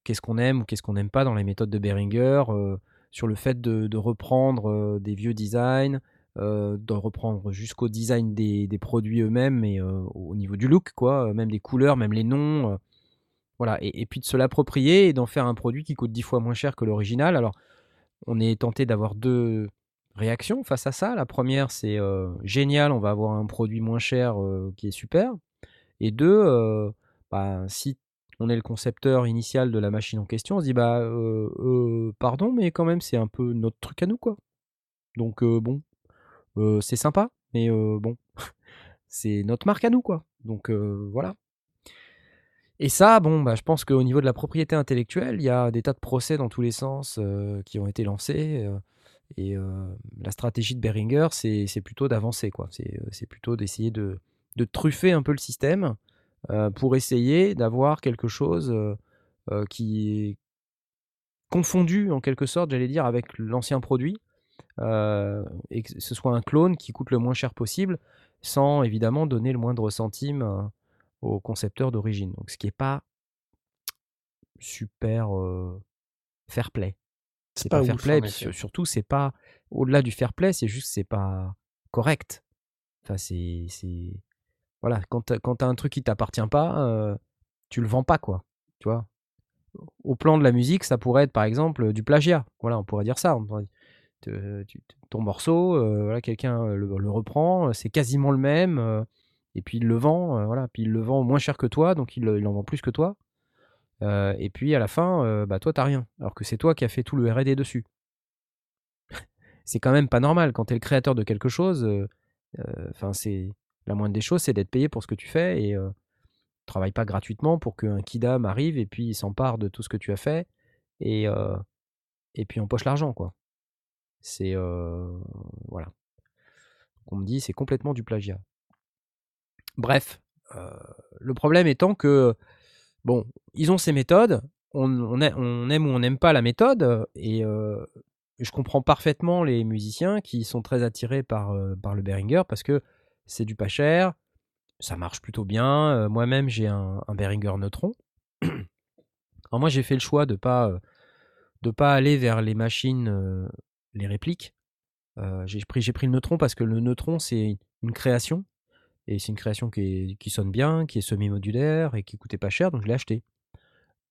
qu'est-ce qu'on aime ou qu'est-ce qu'on n'aime pas dans les méthodes de Behringer, euh, sur le fait de, reprendre des vieux designs, euh, de reprendre jusqu'au design des, des produits eux-mêmes, mais euh, au niveau du look, quoi, euh, même des couleurs, même les noms. euh, voilà, et, et puis de se l'approprier et d'en faire un produit qui coûte dix fois moins cher que l'original. Alors, on est tenté d'avoir deux réactions face à ça. La première, c'est génial, on va avoir un produit moins cher qui est super. Et deux, bah, si on est le concepteur initial de la machine en question, on se dit bah pardon, mais quand même c'est un peu notre truc à nous quoi. Donc bon, c'est sympa, mais bon, c'est notre marque à nous quoi. Donc voilà. Et ça, bon, bah, je pense qu'au niveau de la propriété intellectuelle, il y a des tas de procès dans tous les sens qui ont été lancés. et la stratégie de Behringer, c'est plutôt d'avancer, quoi. C'est plutôt d'essayer de, de truffer un peu le système pour essayer d'avoir quelque chose qui est confondu, en quelque sorte, j'allais dire, avec l'ancien produit. Euh, et que ce soit un clone qui coûte le moins cher possible, sans évidemment donner le moindre centime euh, au concepteur d'origine. Donc, ce qui n'est pas super euh, fair play. C'est pas pas, fair ouf, play, puis sur- surtout, c'est pas au-delà du fair play, c'est juste que c'est pas correct. Enfin, c'est. Voilà, quand t'as quand t'as un truc qui t'appartient pas, euh, tu le vends pas, quoi. Tu vois Au plan de la musique, ça pourrait être par exemple du plagiat. Voilà, on pourrait dire ça. On pourrait- ton morceau, euh, voilà, quelqu'un le, le reprend, euh, c'est quasiment le même, euh, et puis il le vend, euh, voilà, puis il le vend moins cher que toi, donc il, en vend plus que toi. Euh, et puis à la fin, euh, bah toi t'as rien, alors que c'est toi qui as fait tout le R&D dessus. c'est quand même pas normal quand tu es le créateur de quelque chose. euh, euh, Enfin, c'est la moindre des choses, c'est d'être payé pour ce que tu fais et euh, travaille pas gratuitement pour qu'un kidam arrive et puis il s'empare de tout ce que tu as fait et euh, et puis empoche l'argent quoi. C'est voilà. On me dit c'est complètement du plagiat. Bref, le problème étant que bon, ils ont ces méthodes, on, on on aime ou on n'aime pas la méthode, et je comprends parfaitement les musiciens qui sont très attirés par, le Behringer parce que c'est du pas cher, ça marche plutôt bien. Moi-même, j'ai un, un Behringer Neutron. Alors moi, j'ai fait le choix de pas de pas aller vers les machines, les répliques. Euh, j'ai pris le Neutron parce que le Neutron c'est une création et c'est une création qui, sonne bien, qui est semi-modulaire et qui coûtait pas cher, donc je l'ai acheté.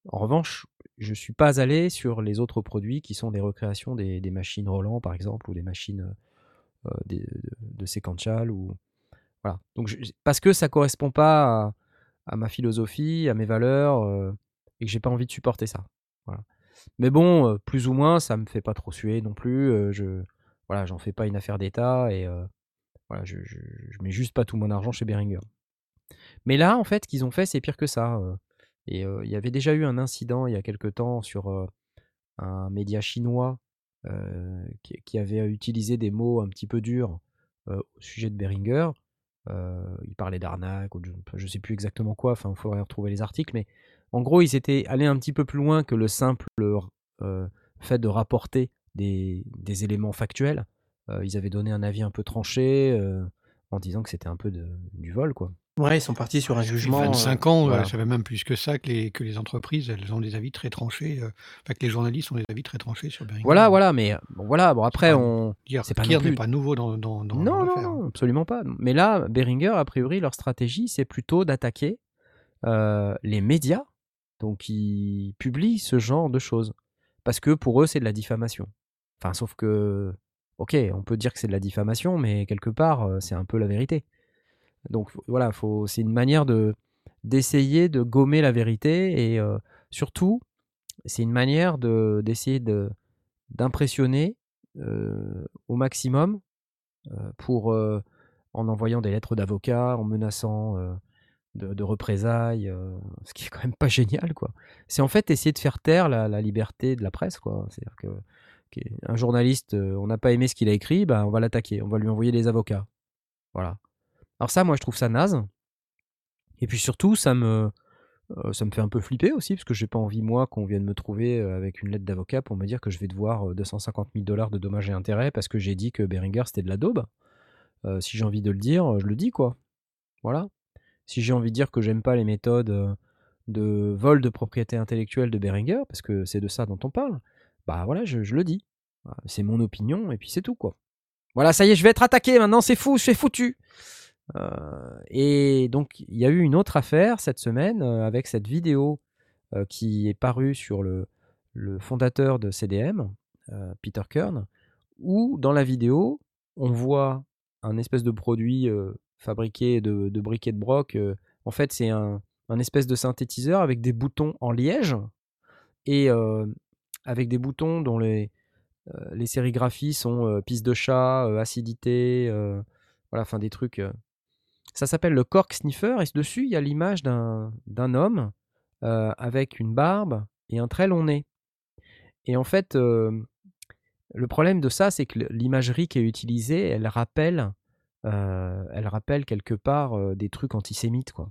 En revanche, je suis pas allé sur les autres produits qui sont des recréations des, machines Roland, par exemple, ou des machines euh, de, Sequential. Ou... Voilà. Donc, parce que ça correspond pas à, à ma philosophie, à mes valeurs, euh, et que j'ai pas envie de supporter ça. Voilà. Mais bon, euh, plus ou moins, ça me fait pas trop suer non plus. euh, je voilà, j'en fais pas une affaire d'État et euh, voilà, je, je, mets juste pas tout mon argent chez Behringer. Mais là, en fait, qu'ils ont fait, c'est pire que ça. Et il y avait déjà eu un incident il y a quelque temps sur un média chinois qui, avait utilisé des mots un petit peu durs au sujet de Behringer. Euh, il parlait d'arnaque, ou je sais plus exactement quoi, enfin, il faudrait retrouver les articles, mais en gros, ils étaient allés un petit peu plus loin que le simple euh, fait de rapporter des, des éléments factuels. Euh, ils avaient donné un avis un peu tranché euh, en disant que c'était un peu de- du vol, quoi. Ouais, ils sont partis sur un jugement. 25 euh, ans, euh, voilà. ça va même plus que ça, que les, que les entreprises, elles ont des avis très tranchés, euh, enfin que les journalistes ont des avis très tranchés sur Behringer. Voilà, voilà, mais bon, voilà, bon après on. C'est pas Kier non plus- n'est pas nouveau dans, dans, dans non, non, l'affaire. non, absolument pas. Mais là, Behringer, a priori, leur stratégie, c'est plutôt d'attaquer euh, les médias, donc qui publient ce genre de choses, parce que pour eux, c'est de la diffamation. Enfin, sauf que, ok, on peut dire que c'est de la diffamation, mais quelque part, euh, c'est un peu la vérité. Donc voilà, c'est une manière de d'essayer de gommer la vérité et euh, surtout, c'est une manière de d'essayer de d'impressionner euh, au maximum pour en envoyant des lettres d'avocat, en menaçant de, représailles, euh, ce qui est quand même pas génial, quoi. C'est en fait essayer de faire taire la, liberté de la presse, quoi. C'est-à-dire que qu'un journaliste, euh, on n'a pas aimé ce qu'il a écrit, bah, on va l'attaquer, on va lui envoyer des avocats. Voilà. Alors ça, moi, je trouve ça naze. Et puis surtout, ça me, euh, ça me fait un peu flipper aussi, parce que j'ai pas envie, moi, qu'on vienne me trouver avec une lettre d'avocat pour me dire que je vais devoir euh, 250 000 dollars de dommages et intérêts parce que j'ai dit que Behringer c'était de la daube. Si j'ai envie de le dire, je le dis, quoi. Voilà. Si j'ai envie de dire que j'aime pas les méthodes euh, de vol de propriété intellectuelle de Behringer, parce que c'est de ça dont on parle, bah voilà, je, le dis. C'est mon opinion, et puis c'est tout, quoi. Voilà, ça y est, je vais être attaqué maintenant, c'est fou, je suis foutu. Euh, et donc, il y a eu une autre affaire cette semaine euh, avec cette vidéo qui est parue sur le, fondateur de CDM, Peter Kern, où dans la vidéo, on voit un espèce de produit fabriqué de, de briquet de broc. euh, en fait, c'est un, espèce de synthétiseur avec des boutons en liège et euh, avec des boutons dont les, euh, sérigraphies sont pisse de chat, acidité, voilà, enfin des trucs. Ça s'appelle le cork sniffer et dessus il y a l'image d'un homme avec une barbe et un très long nez. Et en fait, le problème de ça, c'est que l'imagerie qui est utilisée, elle rappelle, euh, elle rappelle quelque part euh, des trucs antisémites, quoi.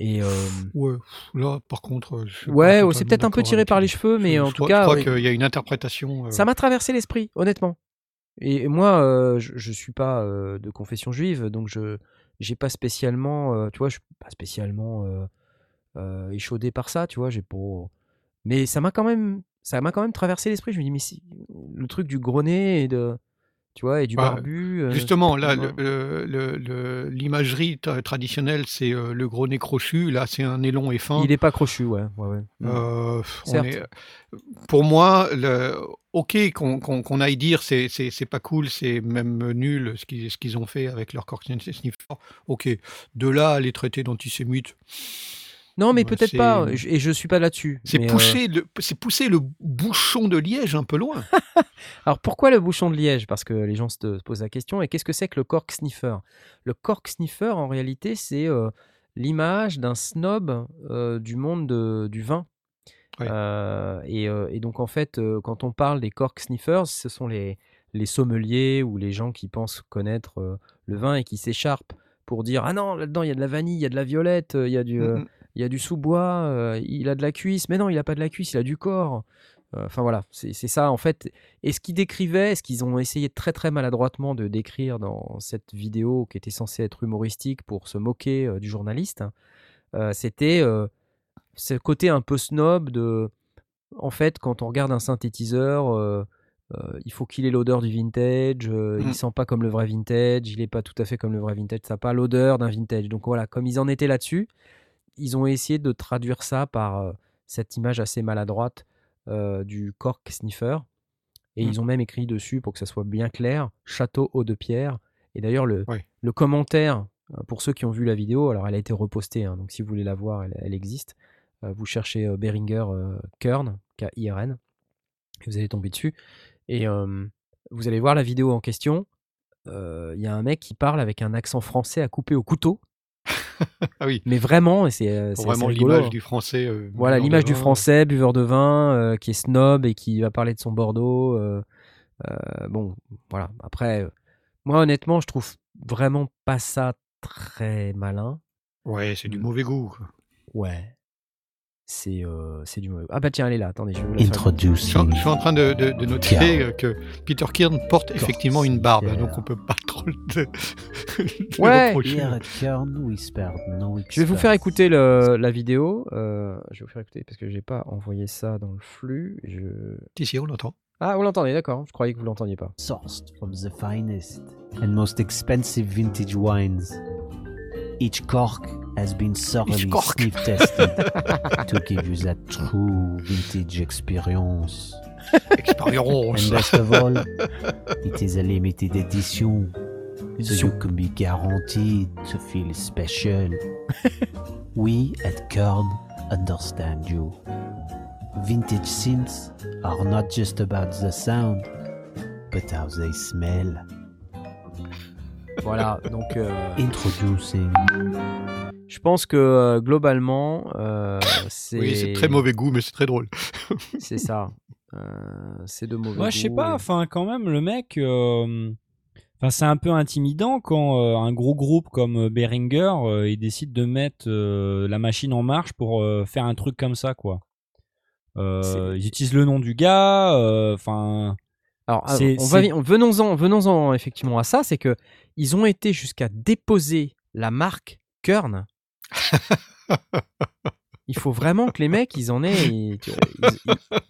Et euh, Ouais, là, par contre, euh, je ouais, totalement c'est peut-être un peu tiré par les cheveux, mais Je- en je tout crois- cas, je crois oui. qu'il y a une interprétation. euh, Ça m'a traversé l'esprit, honnêtement. Et et moi, euh, je, suis pas euh, de confession juive, donc je j'ai pas spécialement, euh, tu vois, je suis pas spécialement euh, euh, échaudé par ça, tu vois. J'ai pas. Mais ça m'a quand même, ça m'a quand même traversé l'esprit. Je me dis, mais si le truc du gros nez et de, tu vois, et du Bah, barbu. euh, Justement, là, l'imagerie tra- traditionnelle, c'est euh, le gros nez crochu. Là, c'est un nez long et fin. il est pas crochu, ouais, ouais, ouais. Mm. Euh, on Certes. est- Pour moi, le... ok qu'on aille dire c'est pas cool, c'est même nul ce qu'ils ont fait avec leur cork sniffer. Ok, de là à les traiter d'antisémites, Non, mais Ouais, peut-être c'est- pas. Et je, suis pas là-dessus. c'est mais, euh, pousser le c'est pousser le bouchon de liège un peu loin. Alors pourquoi le bouchon de liège? Parce que les gens se, te- se posent la question. Et qu'est-ce que c'est que le cork sniffer? Le cork sniffer, en réalité, c'est euh, l'image d'un snob euh, du monde de- du vin. Ouais. Et, et donc en fait, quand on parle des cork sniffers, ce sont les, les sommeliers ou les gens qui pensent connaître le vin et qui s'écharpent pour dire ah non là-dedans il y a de la vanille, il y a de la violette, il y a du euh, Mm, mm. Il y a du sous-bois, euh, il a de la cuisse, mais non, il a pas de la cuisse, il a du corps. Euh, Enfin voilà, c'est ça en fait. Et ce qu'ils décrivaient, ce qu'ils ont essayé très très maladroitement de décrire dans cette vidéo qui était censée être humoristique pour se moquer euh, du journaliste, euh, c'était ce côté un peu snob de. En fait, quand on regarde un synthétiseur, euh, il faut qu'il ait l'odeur du vintage, euh, Mm. il sent pas comme le vrai vintage, il est pas tout à fait comme le vrai vintage, ça n'a pas l'odeur d'un vintage. Donc voilà, comme ils en étaient là-dessus, ils ont essayé de traduire ça par euh, cette image assez maladroite euh, du cork sniffer. Et Mm. ils ont même écrit dessus, pour que ça soit bien clair, Château Haut de Pierre. Et d'ailleurs, le, le commentaire, pour ceux qui ont vu la vidéo, alors elle a été repostée, hein, donc si vous voulez la voir, elle, elle existe. Vous cherchez Behringer euh, Kern, K-I-R-N, et vous allez tomber dessus. Et vous allez voir la vidéo en question. Il y a un mec qui parle avec un accent français à couper au couteau. Ah oui, Mais vraiment, c'est euh, c'est vraiment rigolo. l'image du français. euh, Voilà, l'image du français, buveur de vin, euh, qui est snob et qui va parler de son Bordeaux. euh, euh, bon, voilà. Après, euh, moi, honnêtement, je trouve vraiment pas ça très malin. Ouais, c'est du Mm. mauvais goût. quoi. Ouais. C'est euh, du mauvais. Ah bah tiens, elle est là. Attendez, je vais vous la faire. Je suis, Introducing en- je suis en train de, de, de noter euh, que Peter Kern porte effectivement une barbe, Pierre. donc on peut pas trop le, Ouais. Je vais vous faire écouter le, la vidéo. euh, je vais vous faire écouter parce que j'ai pas envoyé ça dans le flux. Je... Si, si, on l'entend. Ah, vous l'entendez, d'accord. Je croyais que vous l'entendiez pas. Sourced from the finest and most expensive vintage wines. Each cork has been thoroughly sniff tested to give you that true vintage experience. Expérience. And best of all, it is a limited edition, so you can be guaranteed to feel special. we at Kern understand you. Vintage synths are not just about the sound, but how they smell. Voilà, donc euh, Introducing. je pense que euh, globalement, euh, c'est. Oui, c'est très mauvais goût, mais c'est très drôle. C'est ça. Euh, c'est de mauvais Moi, je sais goût pas. et- Enfin, quand même, le mec. euh, Enfin, c'est un peu intimidant quand euh, un gros groupe comme Behringer euh, il décide de mettre euh, la machine en marche pour euh, faire un truc comme ça, quoi. Euh, ils utilisent le nom du gars. euh, Enfin, Alors, ah, on va, venons-en, venons-en effectivement à ça, c'est que ils ont été jusqu'à déposer la marque Kern. Il faut vraiment que les mecs, ils en aient. ils- tu- ils- ils-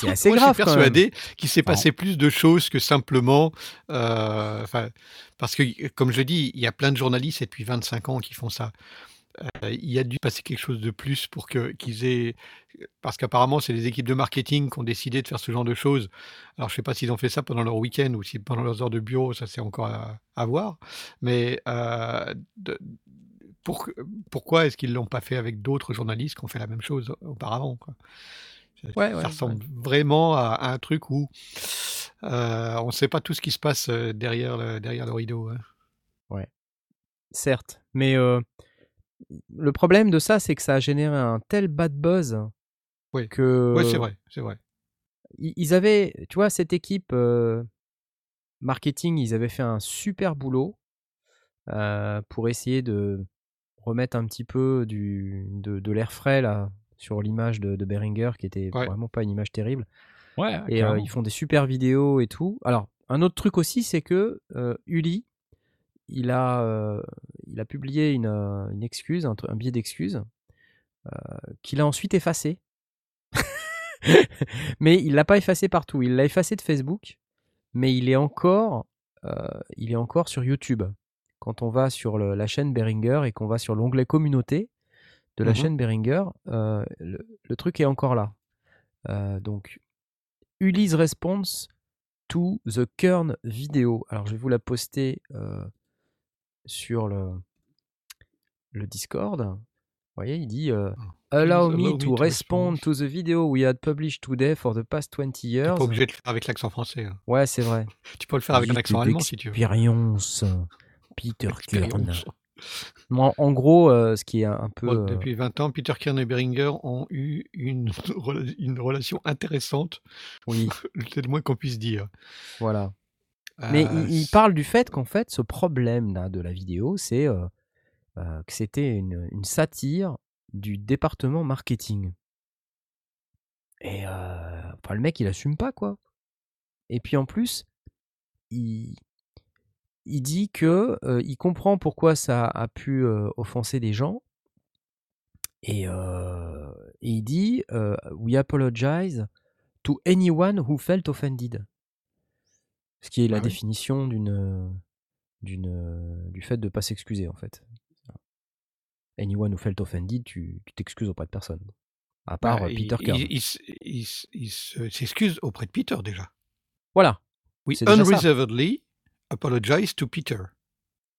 C'est assez Moi, grave je suis persuadé qu'il s'est passé plus de choses que simplement. euh, parce que, comme je dis, il y a plein de journalistes depuis 25 ans qui font ça. Euh, il y a dû passer quelque chose de plus pour que qu'ils aient. Parce qu'apparemment, c'est les équipes de marketing qui ont décidé de faire ce genre de choses. Alors, je ne sais pas s'ils ont fait ça pendant leur week-end ou si pendant leurs heures de bureau, ça c'est encore à, à voir. Mais euh, de- pour- pourquoi est-ce qu'ils ne l'ont pas fait avec d'autres journalistes qui ont fait la même chose auparavant quoi? Ça, Ouais, ça ouais, ressemble vraiment à, à un truc où euh, on ne sait pas tout ce qui se passe derrière le, derrière le rideau. hein. Certes, mais euh, le problème de ça, c'est que ça a généré un tel bad buzz Oui. que Oui, c'est vrai, c'est vrai. ils avaient, tu vois, cette équipe euh, marketing, ils avaient fait un super boulot euh, pour essayer de remettre un petit peu du, de, de l'air frais là sur l'image de, de Behringer, qui était Ouais. vraiment pas une image terrible. ouais. Et euh, ils font des super vidéos et tout. Alors, un autre truc aussi, c'est que Uli, il a, euh, il a publié une, euh, une excuse, un, billet d'excuse, euh, qu'il a ensuite effacé. mais il l'a pas effacé partout. Il l'a effacé de Facebook, mais il est encore, il est encore sur YouTube. Quand on va sur le- la chaîne Behringer et qu'on va sur l'onglet communauté de la Mhm. chaîne Behringer, euh, le, le truc est encore là. Donc, Uli's response to the Kern video. Alors, je vais vous la poster euh, sur le, le Discord. Vous voyez, il dit euh, Allow Please me allow to respond to the video we had published today for the past 20 Tu years. pas obligé de le faire avec l'accent français. hein. Ouais, c'est vrai. Tu peux le faire avec un accent allemand si tu veux. Expérience, Peter Kern. Moi, en gros, euh, ce qui est un, peu. Bon, euh, depuis 20 ans, Peter Kern et Beringer ont eu une, une relation intéressante, oui, c'est le moins qu'on puisse dire. voilà. Mais Euh, il, il parle du fait qu'en fait, ce problème-là de la vidéo, c'est euh, euh, que c'était une, une satire du département marketing. Et euh, enfin, le mec, il assume pas, quoi. Et puis en plus, il, il dit que euh, il comprend pourquoi ça a pu euh, offenser des gens. Et, et il dit We apologize to anyone who felt offended. Ce qui est la Ah oui. définition d'une, d'une, du fait de ne pas s'excuser, en fait. Anyone who felt offended, tu t'excuses auprès de personne. À part bah, euh, Peter il, Kern. il- il il s'excuse auprès de Peter déjà. Voilà. We ça. unreservedly apologize to Peter.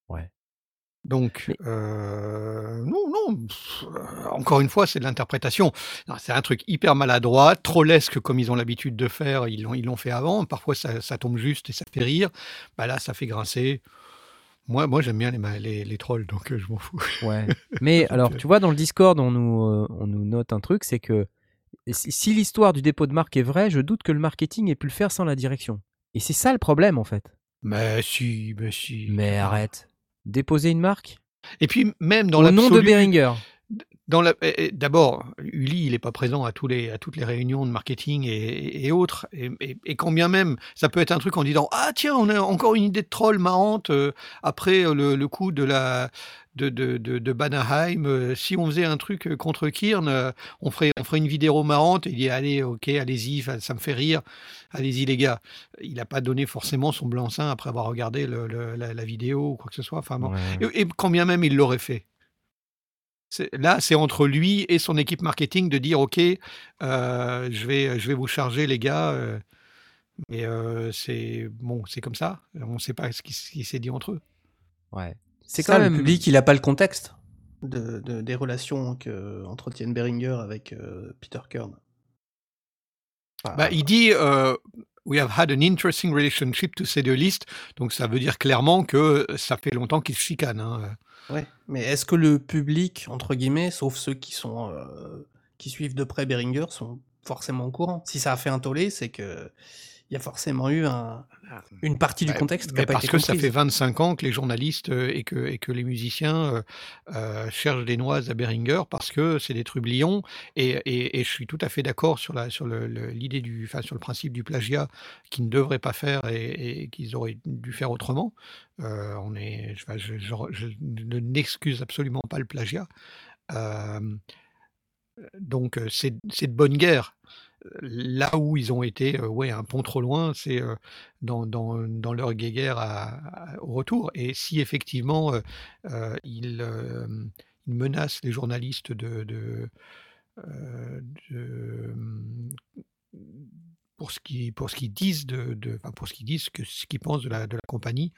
Ouais. Donc, Mais- euh, non, non, pff, encore une fois, c'est de l'interprétation. C'est un truc hyper maladroit, trollesque comme ils ont l'habitude de faire, ils l'ont, ils l'ont fait avant. Parfois, ça, ça tombe juste et ça fait rire. Bah là, ça fait grincer. Moi, moi j'aime bien les, les, les trolls, donc euh, je m'en fous. Ouais. Mais alors, euh, tu vois, dans le Discord, on nous, euh, on nous note un truc, c'est que si l'histoire du dépôt de marque est vraie, je doute que le marketing ait pu le faire sans la direction. Et c'est ça le problème, en fait. Mais si, mais si. Mais arrête. Déposer une marque? Et puis, même dans Au nom de l'absolu, d'abord, Uli, il n'est pas présent à, tous les, à toutes les réunions de marketing et, et autres. Et, et- et quand bien même, ça peut être un truc en disant Ah, tiens, on a encore une idée de troll marrante euh, après euh, le, le coup de la. De, de, de, de Banaheim, euh, si on faisait un truc contre Kirn, euh, on, ferait, on ferait une vidéo marrante. Il dit Allez, ok, allez-y, ça, me fait rire, allez-y, les gars. Il n'a pas donné forcément son blanc-seing après avoir regardé le- le- la, la vidéo ou quoi que ce soit. Enfin, bon. Ouais. Et, et quand bien même il l'aurait fait. C'est- Là, c'est entre lui et son équipe marketing de dire OK, euh, je, vais, je vais vous charger, les gars. euh, mais euh, c'est bon, c'est comme ça. On ne sait pas ce qui, s'est dit entre eux. Ouais. C'est ça, quand même. le public, il a pas le contexte de, de- des relations que entretiennent Beringer avec euh, Peter Kern. Enfin, Bah, il dit euh, we have had an interesting relationship to ces deux listes. Donc ça veut dire clairement que ça fait longtemps qu'ils se chicanent. hein. Ouais, mais est-ce que le public, entre guillemets, sauf ceux qui sont euh, qui suivent de près Beringer, sont forcément au courant? Si ça a fait un tollé, c'est que il y a forcément eu un, une partie du Ouais, contexte qui mais parce que ça fait 25 ans que les journalistes euh, et que, et que les musiciens euh, euh, cherchent des noises à Beringer parce que c'est des trublions et, et, et je suis tout à fait d'accord sur la l'idée du enfin sur le principe du plagiat qu'ils ne devraient pas faire et, qu'ils auraient dû faire autrement. Euh, on est je, enfin, je- je- je ne n'excuse absolument pas le plagiat. Euh, donc c'est c'est de bonne guerre. Là où ils ont été euh, ouais, un pont trop loin, c'est euh, dans, dans, dans leur guéguerre à- à- au retour. Et si effectivement euh, euh, ils, euh, ils menacent les journalistes de, de, euh, de, pour ce qu'ils pour ce qu'ils disent de, de- enfin, pour ce qu'ils disent que ce qu'ils pensent de la, de la compagnie,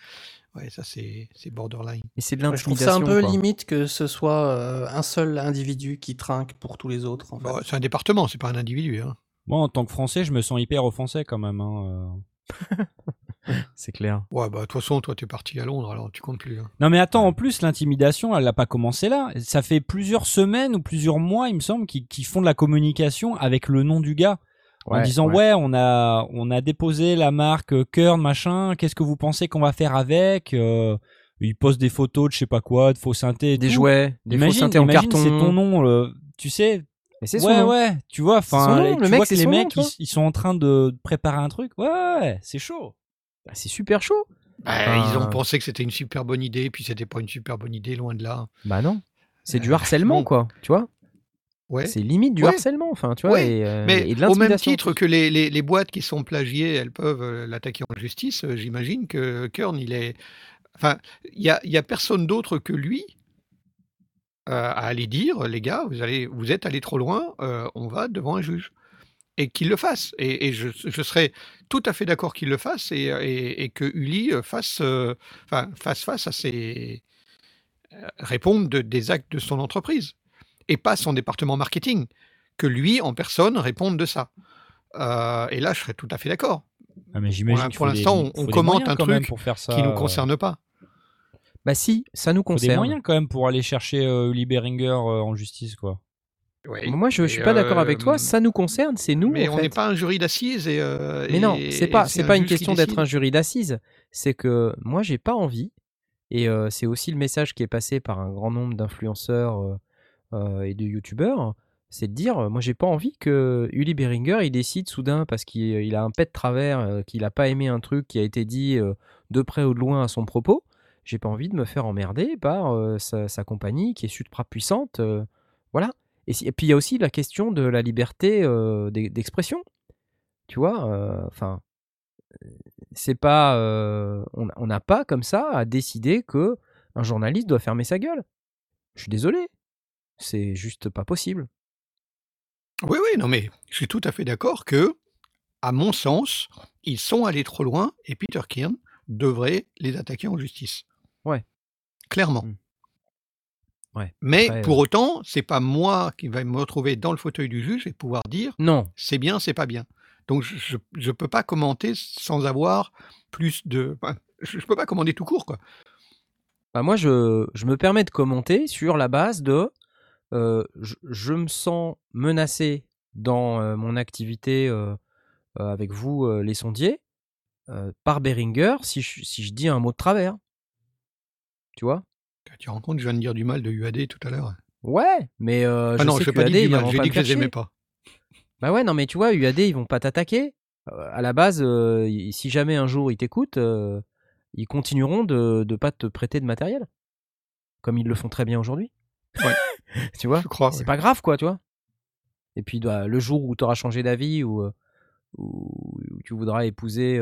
ouais, ça c'est c'est borderline. Mais c'est de Ouais, je trouve ça un peu quoi. limite que ce soit euh, un seul individu qui trinque pour tous les autres. En fait. Bon, c'est un département, c'est pas un individu. Hein. Moi, en tant que Français, je me sens hyper offensé quand même. hein, euh. C'est clair. Ouais, bah de toute façon, toi t'es parti à Londres, alors tu comptes plus. hein. Non mais attends, en plus l'intimidation, elle n'a pas commencé là. Ça fait plusieurs semaines ou plusieurs mois, il me semble, qu'ils font de la communication avec le nom du gars. en disant ouais. on a on a déposé la marque euh, Kern machin. Qu'est-ce que vous pensez qu'on va faire avec euh, Ils postent des photos de je sais pas quoi, de faux synthés, et Des tout. jouets, des faux Imagine, synthés en imagine, carton. C'est ton nom, le- tu sais. Mais c'est son ouais nom. ouais, tu vois. Enfin, nom, tu le mec, vois c'est que les son mecs ils, ils sont en train de préparer un truc. Ouais ouais, ouais, c'est chaud. Bah, c'est super chaud. Bah, Enfin, Ils ont pensé que c'était une super bonne idée, puis c'était pas une super bonne idée, loin de là. Bah non. C'est du Euh, harcèlement, bon. quoi. Tu vois Ouais. C'est limite du Ouais. harcèlement, enfin, tu vois. Ouais, et, euh, Mais et de au même titre que les, les, les boîtes qui sont plagiées, elles peuvent euh, l'attaquer en justice, euh, j'imagine que Kern, il est. Enfin, il y a, il y a personne d'autre que lui euh, à aller dire, les gars, vous, allez, vous êtes allés trop loin, euh, on va devant un juge. Et qu'il le fasse. Et, et je, je serais tout à fait d'accord qu'il le fasse et, et, et que Uli euh, fasse, euh, enfin, fasse face à ses. euh, réponde de- des actes de son entreprise. Et pas son département marketing. Que lui, en personne, réponde de ça. Euh, et là, je serais tout à fait d'accord. Ah, mais j'imagine Pour- l'instant, on- commente un truc pour faire ça. qui ne nous concerne pas. Bah si, ça nous faut des concerne. moyens quand même pour aller chercher euh, Uli Beringer euh, en justice quoi. Oui. Moi, je, je suis pas d'accord avec euh, toi. Ça nous concerne, c'est nous. Mais en on n'est pas un jury d'assises et. euh, Mais non, c'est pas, c'est un pas une question d'être un jury d'assises. C'est que moi, j'ai pas envie. Et euh, c'est aussi le message qui est passé par un grand nombre d'influenceurs euh, euh, et de youtubeurs. C'est de dire, euh, moi, j'ai pas envie que Uli Beringer, il décide soudain parce qu'il il a un pet de travers, euh, qu'il a pas aimé un truc qui a été dit euh, de près ou de loin à son propos. J'ai pas envie de me faire emmerder par sa, compagnie qui est supra puissante. voilà. Et, puis il y a aussi la question de la liberté d'e- d'expression. Tu vois, enfin, c'est pas, on n'a pas comme ça à décider que un journaliste doit fermer sa gueule. Je suis désolé, c'est juste pas possible. Oui, oui, non, mais je suis tout à fait d'accord que, à mon sens, ils sont allés trop loin et Peter Kern devrait les attaquer en justice. Ouais. Clairement. Mm. Ouais. Mais pour autant, c'est pas moi qui vais me retrouver dans le fauteuil du juge et pouvoir dire Non, c'est bien, c'est pas bien. Donc je ne peux pas commenter sans avoir plus de. enfin, je, je peux pas commander tout court, quoi. Bah, moi je, je me permets de commenter sur la base de, euh, je, je me sens menacé dans euh, mon activité euh, euh, avec vous, euh, les sondiers, euh, par Beringer si je, si je dis un mot de travers. Tu vois? Tu te rends compte, je viens de dire du mal de UAD tout à l'heure. Ouais, mais euh, ah je non, sais je pas dit UAD, du ils mal, j'ai dit que je les aimais pas. Bah ouais, non, mais tu vois, UAD, ils vont pas t'attaquer. Euh, à la base, euh, si jamais un jour ils t'écoutent, euh, ils continueront de ne pas te prêter de matériel. Comme ils le font très bien aujourd'hui. Ouais. tu vois? Je crois. C'est ouais. pas grave, quoi, tu vois? Et puis, bah, le jour où tu auras changé d'avis ou, euh, ou où tu voudras épouser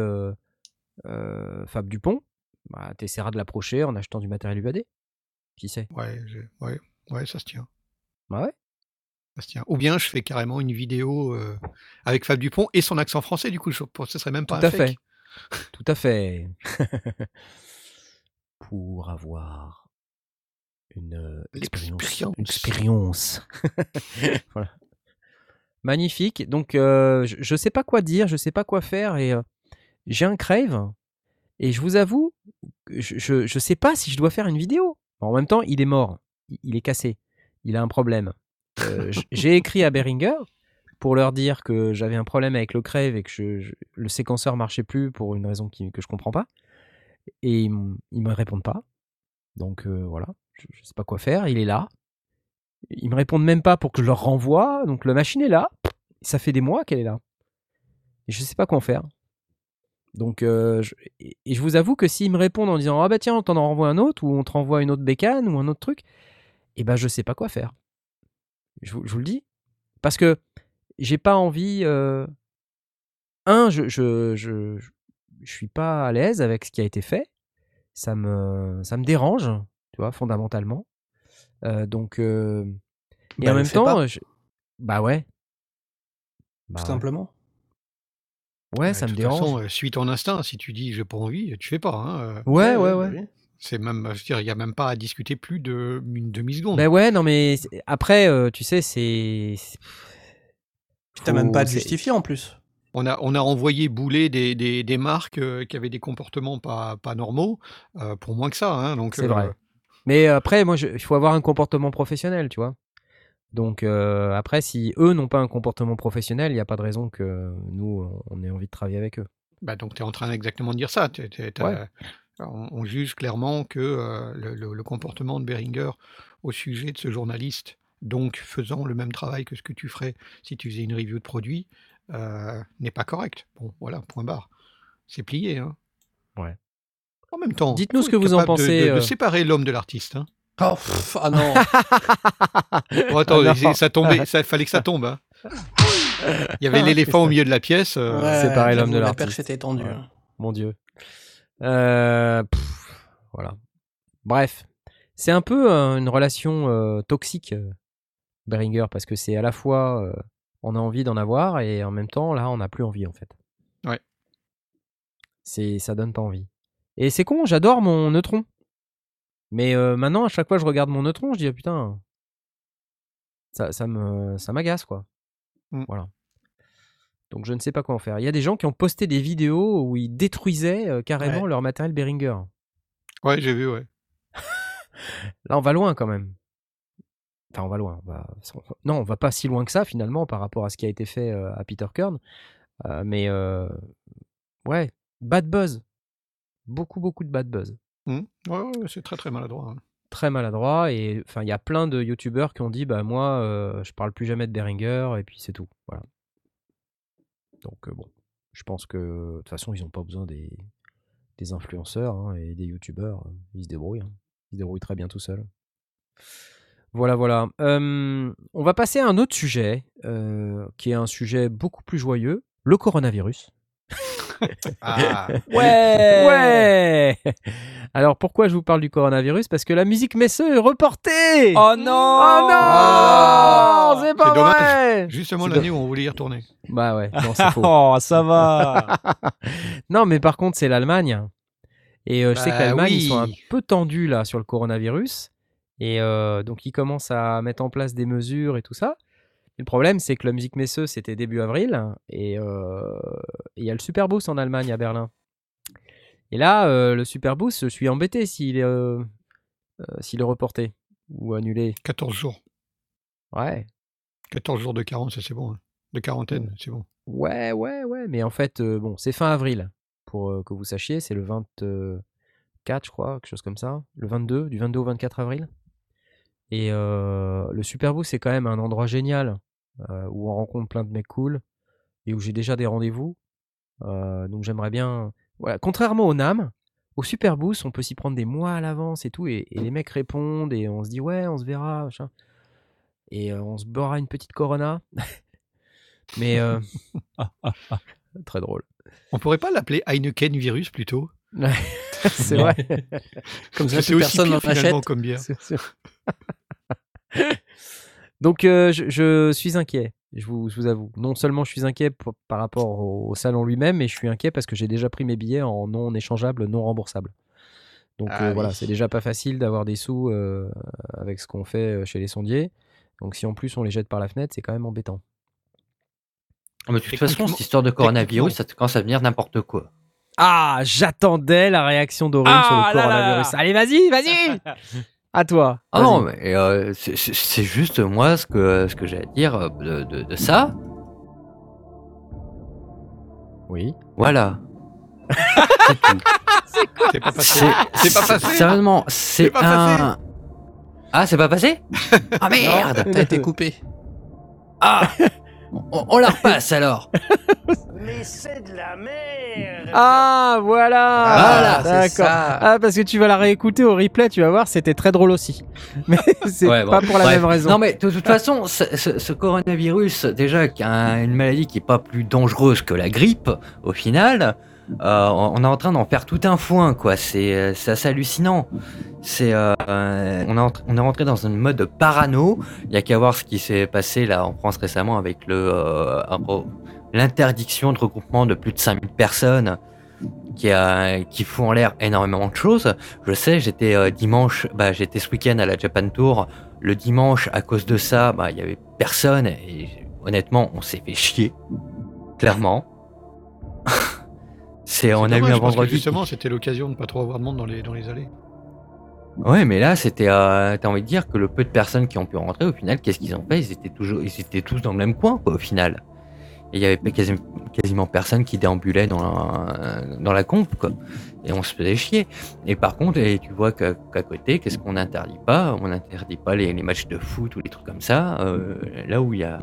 Fab Dupont, bah, tu essaieras de l'approcher en achetant du matériel UAD. Qui sait? Ouais, ouais, ouais, ça se tient. Bah ouais. Ça se tient. Ou bien je fais carrément une vidéo euh, avec Fab Dupont et son accent français, du coup, je ce serait même pas Tout un à fake. fait. Tout à fait. Pour avoir une euh, expérience. Une expérience. voilà. Magnifique. Donc, euh, je, je sais pas quoi dire, je sais pas quoi faire et euh, j'ai un crave et je vous avoue, je, je sais pas si je dois faire une vidéo. En même temps, il est mort, il- est cassé, il a un problème. Euh, j'ai écrit à Behringer pour leur dire que j'avais un problème avec le crave et que le séquenceur marchait plus pour une raison que je comprends pas. Et ils, ils me répondent pas. Donc euh, voilà, je, je sais pas quoi faire. Il est là. Ils me répondent même pas pour que je leur renvoie. Donc la machine est là. Ça fait des mois qu'elle est là. Et je sais pas quoi en faire. Donc, euh, je, et je vous avoue que s'ils me répondent en disant Ah bah tiens, on t'en renvoie un autre, ou on te renvoie une autre bécane, ou un autre truc, et ben je sais pas quoi faire. Je vous, je vous le dis. Parce que j'ai pas envie. euh, Un, je, je, je, je- suis pas à l'aise avec ce qui a été fait. Ça me, ça me dérange, tu vois, fondamentalement. Euh, donc, euh, et Bah, en même temps, bah ouais. Bah Tout ouais. simplement. Ouais, ça de me toute dérange. façon, euh, suis ton instinct. Si tu dis j'ai pas envie, tu fais pas. hein, euh. ouais, ouais, bah ouais. oui. C'est même, je veux dire, il y a même pas à discuter plus de une demi-seconde. Ben ouais, non, mais c'est- après, euh, tu sais, c'est. c'est- Puis T'as même faut- pas à te c'est- justifier en plus. On a, on a renvoyé bouler des, des, des marques euh, qui avaient des comportements pas, pas normaux euh, pour moins que ça. hein, donc, C'est euh, vrai. Mais après, moi, je- il faut avoir un comportement professionnel, tu vois. Donc euh, après, si eux n'ont pas un comportement professionnel, il n'y a pas de raison que nous, on ait envie de travailler avec eux. Bah, donc tu es en train exactement de dire ça. Ouais. on, on juge clairement que euh, le, le- le comportement de Beringer au sujet de ce journaliste, donc faisant le même travail que ce que tu ferais si tu faisais une review de produit, euh, n'est pas correct. Bon, voilà, point barre. C'est plié. Hein. Ouais. En même temps, Dites-nous ce que vous en de- pensez, De, de séparer l'homme de l'artiste. Hein. Oh, pff, ah non. Bon, attends, Ah non. ça tombait, ça fallait que ça tombe. hein. Il y avait l'éléphant au milieu de la pièce. euh, Ouais, c'est pareil, l'homme de j'avoue, La l'artiste. perche était tendue. Ouais. hein. Mon Dieu. Euh, pff, voilà. Bref, c'est un peu euh, une relation euh, toxique, Beringer, parce que c'est à la fois euh, on a envie d'en avoir et en même temps là on n'a plus envie en fait. Ouais. C'est ça donne pas envie. Et c'est con, j'adore mon neutron. Mais euh, maintenant à chaque fois que je regarde mon neutron, je dis ah, putain, ça, ça me ça m'agace quoi. Mm. Voilà. Donc je ne sais pas quoi en faire. Il y a des gens qui ont posté des vidéos où ils détruisaient euh, carrément Ouais. leur matériel Behringer. Ouais, j'ai vu, ouais. Là, on va loin quand même. Enfin, on va loin. on va- Non, on va pas si loin que ça finalement par rapport à ce qui a été fait euh, à Peter Kern. Euh, mais ouais, bad buzz. Beaucoup, beaucoup de bad buzz. Hmm. Ouais, ouais, c'est très très maladroit. hein. Très maladroit. Et enfin, il y a plein de youtubeurs qui ont dit bah moi, euh, je parle plus jamais de Behringer et puis c'est tout. Voilà. Donc euh, bon, je pense que de toute façon, ils n'ont pas besoin des, des influenceurs hein, et des youtubeurs. Ils se débrouillent. hein. Ils se débrouillent très bien tout seuls. Voilà, voilà. On va passer à un autre sujet, euh, qui est un sujet beaucoup plus joyeux, le coronavirus. Ah, Ouais Ouais Alors pourquoi je vous parle du coronavirus? Parce que la musique Messeux est reportée Oh non Oh non Ah, C'est pas c'est dommage. vrai justement l'année où on voulait y retourner. Bah ouais, non c'est faux. Oh, ça va non mais par contre c'est l'Allemagne. Et euh, je sais que Bah l'Allemagne ils sont un peu tendus là sur le coronavirus. Et euh, donc ils commencent à mettre en place des mesures et tout ça. Et le problème c'est que la musique Messeux c'était début avril. Et euh, et il y a le Super Boost en Allemagne à Berlin. Et là euh, le Super Boost je suis embêté s'il est, euh, s'il est reporté ou annulé. 14 jours. Ouais. 14 jours de carence, ça, c'est bon. hein. De quarantaine, c'est bon. Ouais, ouais, ouais. Mais en fait, bon, c'est fin avril, pour que vous sachiez. C'est le 24, je crois, quelque chose comme ça. Le 22, du 22 au 24 avril. Et euh, le Superboost, c'est quand même un endroit génial euh, où on rencontre plein de mecs cool et où j'ai déjà des rendez-vous. Euh, donc j'aimerais bien. Voilà. Contrairement au NAM, au Superboost, on peut s'y prendre des mois à l'avance et tout. Et, et les mecs répondent et on se dit, ouais, on se verra. machin. Et euh, on se boira une petite Corona. Mais. Très drôle. On pourrait pas l'appeler Heineken virus plutôt? C'est vrai. Comme ça, c'est aussi personne pire n'en achète. comme bière. Donc, euh, je, je suis inquiet, je vous, je vous avoue. Non seulement je suis inquiet pour- par rapport au, au salon lui-même, mais je suis inquiet parce que j'ai déjà pris mes billets en non échangeable, non remboursable. Donc Ah euh, voilà, c'est déjà pas facile d'avoir des sous euh, avec ce qu'on fait chez les sondiers. Donc si en plus on les jette par la fenêtre, c'est quand même embêtant. Ah, mais de toute façon, cette histoire de coronavirus, ça commence à devenir n'importe quoi. Ah, j'attendais la réaction d'Aurine sur Ah le là coronavirus. là. Allez, vas-y, vas-y À toi. Ah non, mais euh, c'est- juste moi ce que, ce que j'ai à dire euh, de, de- de ça. Oui. Voilà. C'est tout. C'est pas passé. C'est pas passé. Sérieusement, c'est passé. un. Ah, c'est pas passé Ah merde T'as été coupé. Ah on, on la repasse alors Ah, voilà Voilà, c'est D'accord. ça. Ah, parce que tu vas la réécouter au replay, tu vas voir, c'était très drôle aussi. Mais c'est Ouais, bon, pas pour la bref. même raison. Non mais de toute façon, ce, ce- ce coronavirus, déjà qui a une maladie qui est pas plus dangereuse que la grippe, au final, euh, on est en train d'en faire tout un foin, quoi. C'est euh, assez hallucinant. C'est euh, on, est on est rentré dans un mode parano. Il y a qu'à voir ce qui s'est passé là en France récemment avec le l'interdiction de regroupement de plus de 5000 personnes. Qui, a, qui fout en l'air énormément de choses. Je sais, j'étais dimanche, bah, j'étais ce week-end à la Japan Tour le dimanche, à cause de ça, bah, il y avait personne honnêtement, on s'est fait chier. Clairement. C'est, on a eu un vendredi. Justement, c'était l'occasion de pas trop avoir de monde dans les, dans les allées. Ouais, mais là, c'était, euh, t'as envie de dire que le peu de personnes qui ont pu rentrer, au final, qu'est-ce qu'ils ont fait? Ils étaient toujours, ils étaient tous dans le même coin, quoi, au final. Et il y avait pas quasi- quasiment personne qui déambulait dans la, dans la comp, quoi. Et on se faisait chier. Et par contre, et tu vois qu'à, côté, qu'est-ce qu'on n'interdit pas? On n'interdit pas les, les matchs de foot ou les trucs comme ça. euh, là où il y a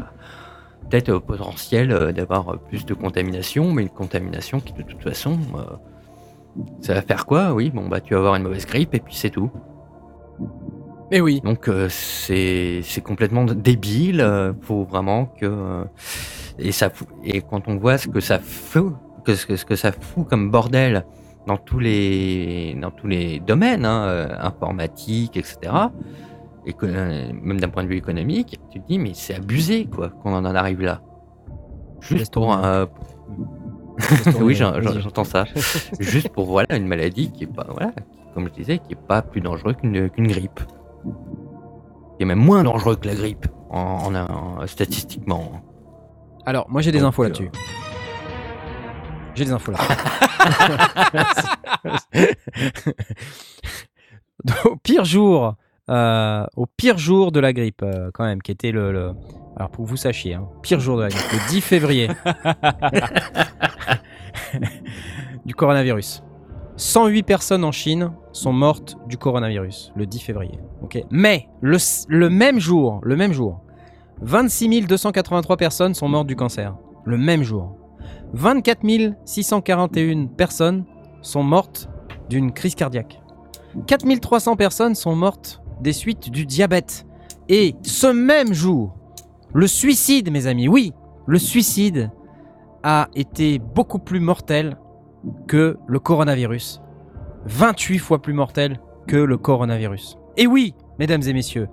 peut-être euh, potentiel euh, d'avoir euh, plus de contamination, mais une contamination qui, de toute façon, ça va faire quoi? Oui, bon, bah, tu vas avoir une mauvaise grippe et puis c'est tout. Mais oui. Donc euh, c'est complètement débile. euh, faut vraiment que euh, et ça et quand on voit ce que ça fout, que ce que, ce que ça fout comme bordel dans tous les dans tous les domaines, hein, euh, informatique, etc. Même d'un point de vue économique, tu te dis mais c'est abusé quoi qu'on en arrive là. Juste pour un, oui, j'entends ça. Juste pour voilà une maladie qui est pas voilà, qui, comme je disais, qui est pas plus dangereux qu'une qu'une grippe. Qui est même moins dangereux que la grippe en, en- en- statistiquement. Alors, moi j'ai des Donc, infos euh, là-dessus. J'ai des infos là. au pire jour, euh, au pire jour de la grippe, euh, quand même, qui était le, le- alors pour que vous sachiez, hein, pire jour de la grippe, le 10 février du coronavirus. 108 personnes en Chine sont mortes du coronavirus le 10 février. Mais le, le même jour, le même jour, 26 283 personnes sont mortes du cancer. Le même jour. 24 641 personnes sont mortes d'une crise cardiaque. 4300 personnes sont mortes des suites du diabète. Et ce même jour, le suicide, mes amis, oui, le suicide a été beaucoup plus mortel que le coronavirus. 28 fois plus mortel que le coronavirus. Et oui, mesdames et messieurs.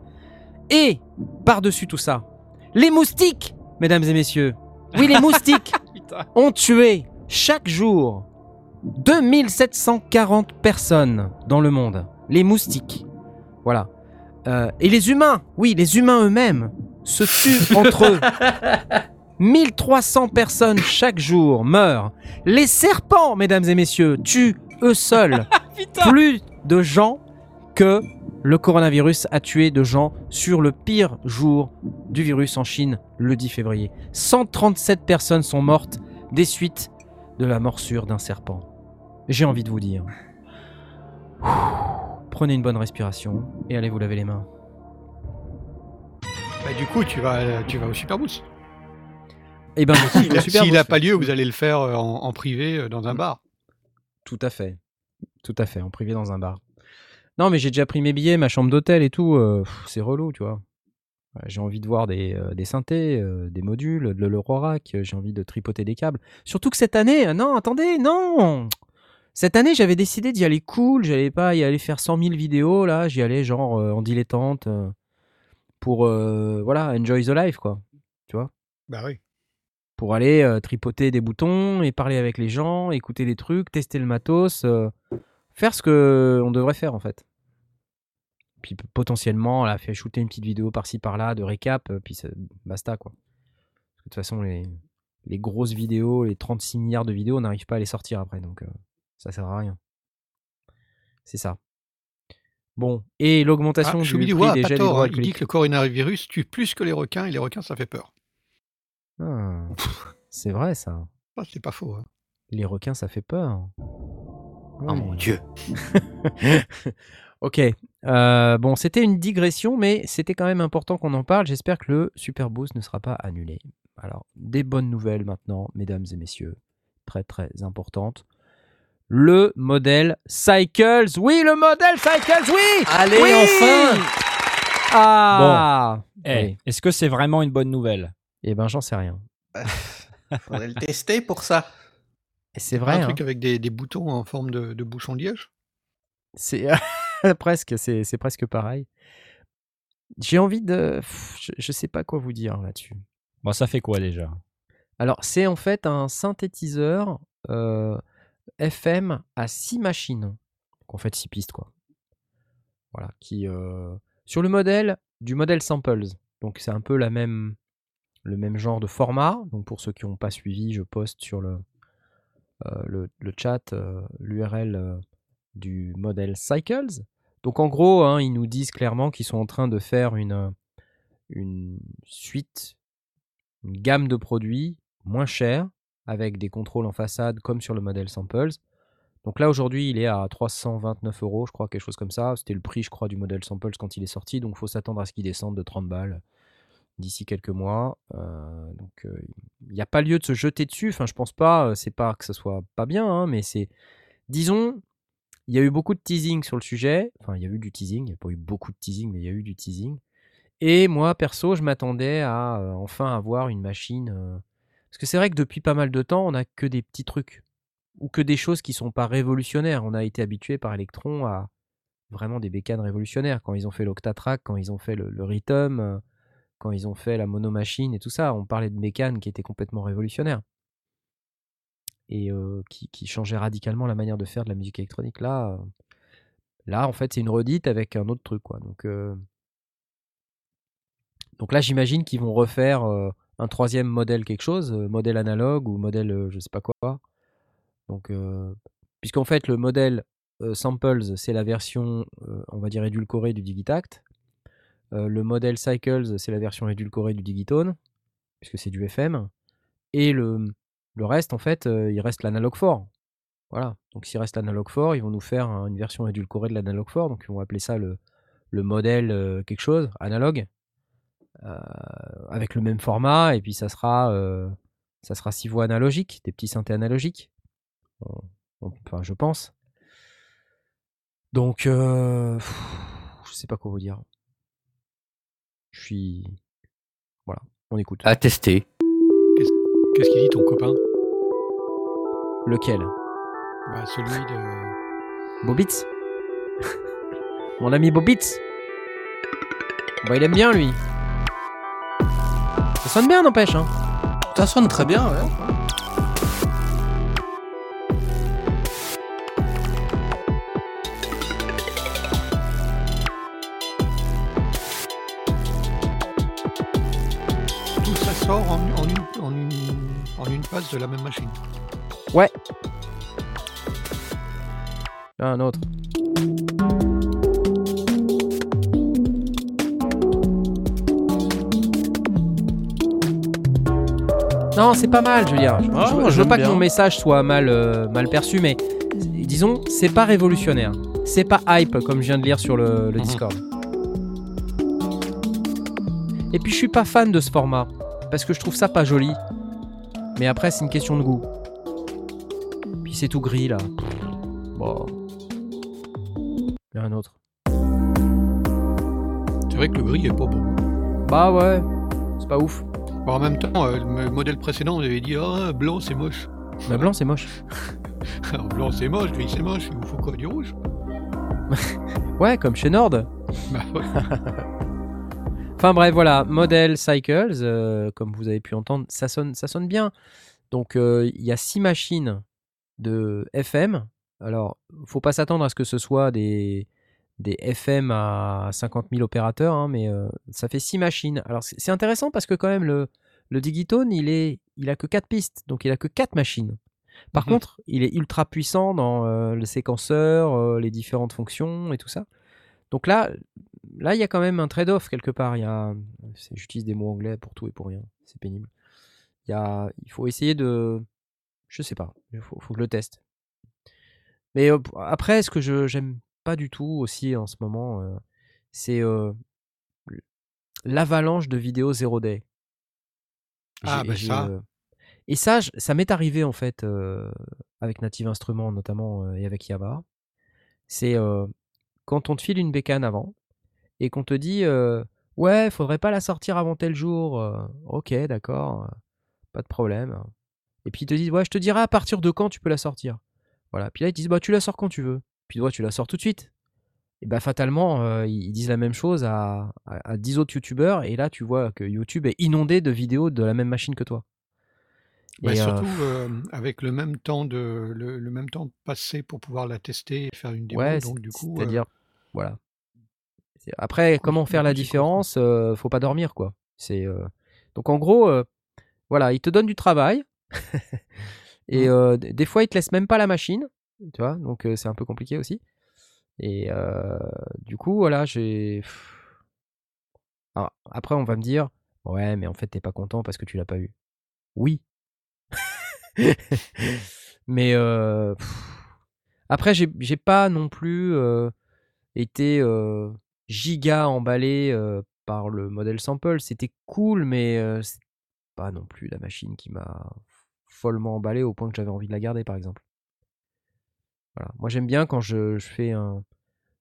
Et, par-dessus tout ça, les moustiques, mesdames et messieurs. Oui, les moustiques ont tué chaque jour 2740 personnes dans le monde. Les moustiques. Voilà. Euh, et les humains, oui, les humains eux-mêmes se tuent entre eux. 1300 personnes chaque jour meurent. Les serpents, mesdames et messieurs, tuent eux seuls plus de gens que le coronavirus a tué de gens sur le pire jour du virus en Chine, le 10 février. 137 personnes sont mortes des suites de la morsure d'un serpent. J'ai envie de vous dire. Prenez une bonne respiration et allez vous laver les mains. Bah, du coup, tu vas, tu vas au Superboost. Eh ben, S'il n'a pas lieu, vous allez le faire euh, en, en privé euh, dans un bar. Tout à fait. Tout à fait, en privé dans un bar. Non, mais j'ai déjà pris mes billets, ma chambre d'hôtel et tout. euh, c'est relou, tu vois. J'ai envie de voir des, euh, des synthés, euh, des modules, de l'Eurorack. J'ai envie de tripoter des câbles. Surtout que cette année, non, attendez, non Cette année, j'avais décidé d'y aller cool. J'allais pas y aller faire 100 000 vidéos, là. J'y allais genre euh, en dilettante euh, pour, euh, voilà, enjoy the life, quoi. Tu vois? Bah oui. pour aller tripoter des boutons et parler avec les gens, écouter des trucs, tester le matos, faire ce que on devrait faire en fait. Puis potentiellement, là, faire shooter une petite vidéo par-ci par-là de récap, puis ça- basta quoi. Parce que de toute façon, les, les grosses vidéos, les 36 milliards de vidéos, on n'arrive pas à les sortir après. Donc, Ça sert à rien. C'est ça. Bon, et Ah, l'augmentation du Choubidou prix a des pas gels tort, hein, il dit que le coronavirus tue plus que les requins et les requins ça fait peur. Ah, c'est vrai ça. Ah, c'est pas faux. hein. Les requins, ça fait peur. Oh Oui. mon dieu. ok. Euh, bon, c'était une digression, mais c'était quand même important qu'on en parle. J'espère que le Super Boost ne sera pas annulé. Alors, des bonnes nouvelles maintenant, mesdames et messieurs. Très, très importantes. Le modèle Cycles. Oui, le modèle Cycles, oui Allez, Oui enfin Ah Eh, Oui. Est-ce que c'est vraiment une bonne nouvelle? Eh ben, j'en sais rien. Faudrait le tester pour ça. C'est Un vrai, hein. truc avec des, des boutons en forme de, de bouchon de liège. C'est presque, c'est presque pareil. J'ai envie de... Je, je sais pas quoi vous dire là-dessus. Bon, ça fait quoi déjà? Alors, c'est en fait un synthétiseur euh, FM à 6 machines. Donc, en fait, 6 pistes, quoi. Voilà, qui... euh, sur le modèle du modèle Samples. Donc, c'est un peu la même, le même genre de format. Donc, pour ceux qui n'ont pas suivi, je poste sur le, euh, chat euh, l'URL du modèle Cycles. Donc, en gros, hein, ils nous disent clairement qu'ils sont en train de faire une, une suite une gamme de produits moins chers avec des contrôles en façade comme sur le modèle Samples. Donc là aujourd'hui il est à 329 euros, je crois, quelque chose comme ça. C'était le prix, je crois, du modèle Samples quand il est sorti. Donc il faut s'attendre à ce qu'il descende de 30 balles d'ici quelques mois. Euh, donc euh, il n'y a pas lieu de se jeter dessus. Enfin, je pense pas. euh, C'est pas que ce soit pas bien, hein, mais c'est, disons, il y a eu beaucoup de teasing sur le sujet. Enfin, il y a eu du teasing. Il n'y a pas eu beaucoup de teasing, mais il y a eu du teasing. Et moi, perso, je m'attendais à enfin avoir une machine. Parce que c'est vrai que depuis pas mal de temps, on n'a que des petits trucs. Ou que des choses qui sont pas révolutionnaires. On a été habitué par Electron à vraiment des bécanes révolutionnaires. Quand ils ont fait l'Octatrack, quand ils ont fait le, Rhythm, euh, quand ils ont fait la monomachine et tout ça, on parlait de bécanes qui étaient complètement révolutionnaires. Et euh, qui, changeaient radicalement la manière de faire de la musique électronique. Là, euh, là en fait, c'est une redite avec un autre truc. Quoi. Donc. donc là, j'imagine qu'ils vont refaire un troisième modèle quelque chose, euh, modèle analogue ou modèle euh, je sais pas quoi. Donc, euh, puisqu'en fait, le modèle euh, Samples, c'est la version, on va dire, édulcorée du Digitact. Le modèle Cycles, c'est la version édulcorée du Digitone, puisque c'est du FM. Et le, le reste, en fait, il reste l'analogue fort. Voilà. Donc s'il reste l'analogue fort, ils vont nous faire un- une version édulcorée de l'analogue fort. Donc ils vont appeler ça le, le modèle quelque chose, analogue avec le même format et puis ça sera euh, ça sera six voix analogiques, des petits synthés analogiques. On- on- Enfin, je pense. Donc, euh, pff, je sais pas quoi vous dire. Je suis voilà, on écoute. À tester. Qu'est-ce qu'il dit ton copain? Lequel? Bah, Celui de. Bobitz Mon ami Bobitz Bah, il aime bien lui. Ça sonne bien, n'empêche. Hein. Ça sonne très bien, ouais. Tout ça sort en, en une, en, une, en une phase de la même machine. Ouais. Un autre. Non, c'est pas mal, je veux dire. Je, Ah, je- moi, je veux j'aime pas que mon message soit mal, euh, mal perçu, mais disons, c'est pas révolutionnaire. C'est pas hype, comme je viens de lire sur le, le Mhm. Discord. Et puis, je suis pas fan de ce format, parce que je trouve ça pas joli. Mais après, c'est une question de goût. Puis c'est tout gris là. Bon. Il y a un autre. C'est vrai que le gris est pas beau. Bah ouais, c'est pas ouf. Bon, en même temps, euh, le modèle précédent, on avait dit Ah, blanc c'est moche. Mais blanc c'est moche. Alors, blanc c'est moche, gris c'est moche, il vous faut quoi Du rouge Ouais, comme chez Nord. Bah ouais. Enfin bref, voilà, modèle Cycles, euh, comme vous avez pu entendre, ça sonne, ça sonne bien. Donc euh, il y a six machines de FM. Alors, faut pas s'attendre à ce que ce soit des, des FM à 50 000 opérateurs, hein, mais euh, ça fait six machines. Alors c'est intéressant parce que quand même le, le Digitone, il est, il a que quatre pistes, donc il a que quatre machines. Par Mhm. contre, il est ultra puissant dans euh, le séquenceur, euh, les différentes fonctions et tout ça. Donc là, là, il y a quand même un trade-off quelque part. Il y a, c'est- j'utilise des mots anglais pour tout et pour rien. C'est pénible. Il y a, il faut essayer de, je sais pas. Il faut, faut que je le teste. Mais après, ce que j'aime pas du tout aussi en ce moment, euh, c'est euh, l'avalanche de vidéos zero day. Ah, J'ai- bah j'ai, ça. euh, Et ça, je- ça m'est arrivé en fait euh, avec Native Instruments notamment euh, et avec Yamaha. C'est euh, quand on te file une bécane avant et qu'on te dit euh, ouais, faudrait pas la sortir avant tel jour. euh, ok, d'accord, euh, pas de problème. Et puis ils te disent ouais, je te dirai à partir de quand tu peux la sortir. Voilà. Puis là ils te disent bah tu la sors quand tu veux. Puis toi tu la sors tout de suite. Et bah fatalement euh, ils ils disent la même chose à, à, à 10 autres youtubeurs et là tu vois que YouTube est inondé de vidéos de la même machine que toi. Bah, Et, euh, surtout euh, avec le même temps de le, le même temps passé pour pouvoir la tester et faire une démo. Ouais, donc du coup, c'est-à-dire, voilà. Après, comment faire la différence Faut pas dormir, quoi. C'est donc en gros, voilà, il te donne du travail et d- des fois, il te laisse même pas la machine, tu vois. Donc c'est un peu compliqué aussi. Et du coup, voilà, j'ai. Après, on va me dire, ouais, mais en fait, t'es pas content parce que tu l'as pas eu. Oui. mais après, j'ai pas non plus été giga emballé par le modèle sample. C'était cool, mais c'est pas non plus la machine qui m'a follement emballé au point que j'avais envie de la garder, par exemple. Voilà. Moi, j'aime bien quand je, je fais un,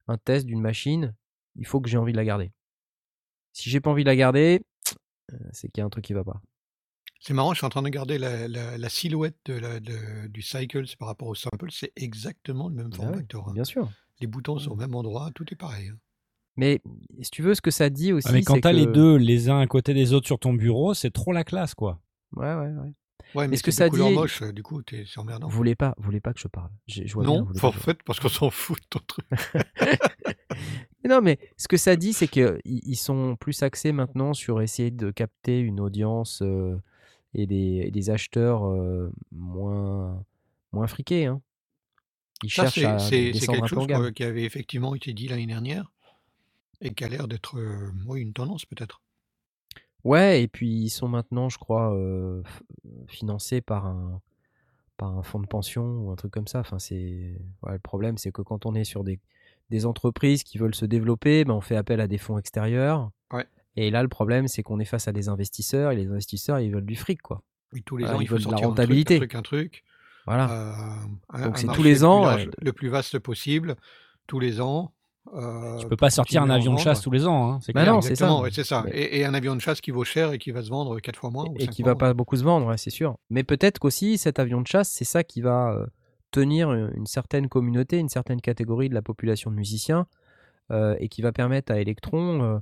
un test d'une machine, il faut que j'ai envie de la garder. Si j'ai pas envie de la garder, euh, c'est qu'il y a un truc qui va pas. C'est marrant, je suis en train de regarder la, la- la silhouette de la- de- du cycle c'est par rapport au sample, c'est exactement le même Ah form ouais, factor. hein. bien sûr. Les boutons sont au même endroit, tout est pareil. hein. Mais si tu veux, ce que ça dit aussi, Ah, mais quand t'as que... les deux les uns à côté des autres sur ton bureau, c'est trop la classe, quoi. Ouais, ouais, ouais. Ouais, mais, Mais ce que ça dit- moche, euh, du coup, t'es- c'est emmerdant. Vous voulez pas, vous voulez pas que je parle? J'ai- Je vois bien, Non, pas en je- fait, parce qu'on s'en fout de ton truc. Non, mais ce que ça dit, c'est qu'ils ils sont plus axés maintenant sur essayer de capter une audience euh, et, des, et des acheteurs euh, moins, moins friqués. Hein. Ils Ça, cherchent c'est à c'est- quelque chose quoi, qui avait effectivement été dit l'année dernière et qui a l'air d'être euh, oui, une tendance peut-être. Ouais, et puis ils sont maintenant, je crois, euh, financés par un, par un fonds de pension ou un truc comme ça. Enfin, c'est ouais, le problème, c'est que quand on est sur des, des entreprises qui veulent se développer, ben, on fait appel à des fonds extérieurs. Ouais. Et là, le problème, c'est qu'on est face à des investisseurs et les investisseurs, ils veulent du fric, quoi. Oui, tous les ans, ils veulent de la rentabilité. un truc, un truc. Voilà. Euh, un- Donc c'est tous les le plus ans, large- euh, le plus vaste possible, tous les ans. Euh, Tu peux pas sortir un avion de chasse tous les ans, hein, c'est Bah clair. non, c'est ça. Exactement, ouais, c'est ça. Mais- Et, et un avion de chasse qui vaut cher et qui va se vendre quatre fois moins. ou et qui va pas beaucoup se vendre, ouais, c'est sûr. Mais peut-être qu'aussi cet avion de chasse, c'est ça qui va euh, tenir une une certaine communauté, une certaine catégorie de la population de musiciens, euh, et qui va permettre à Electron euh,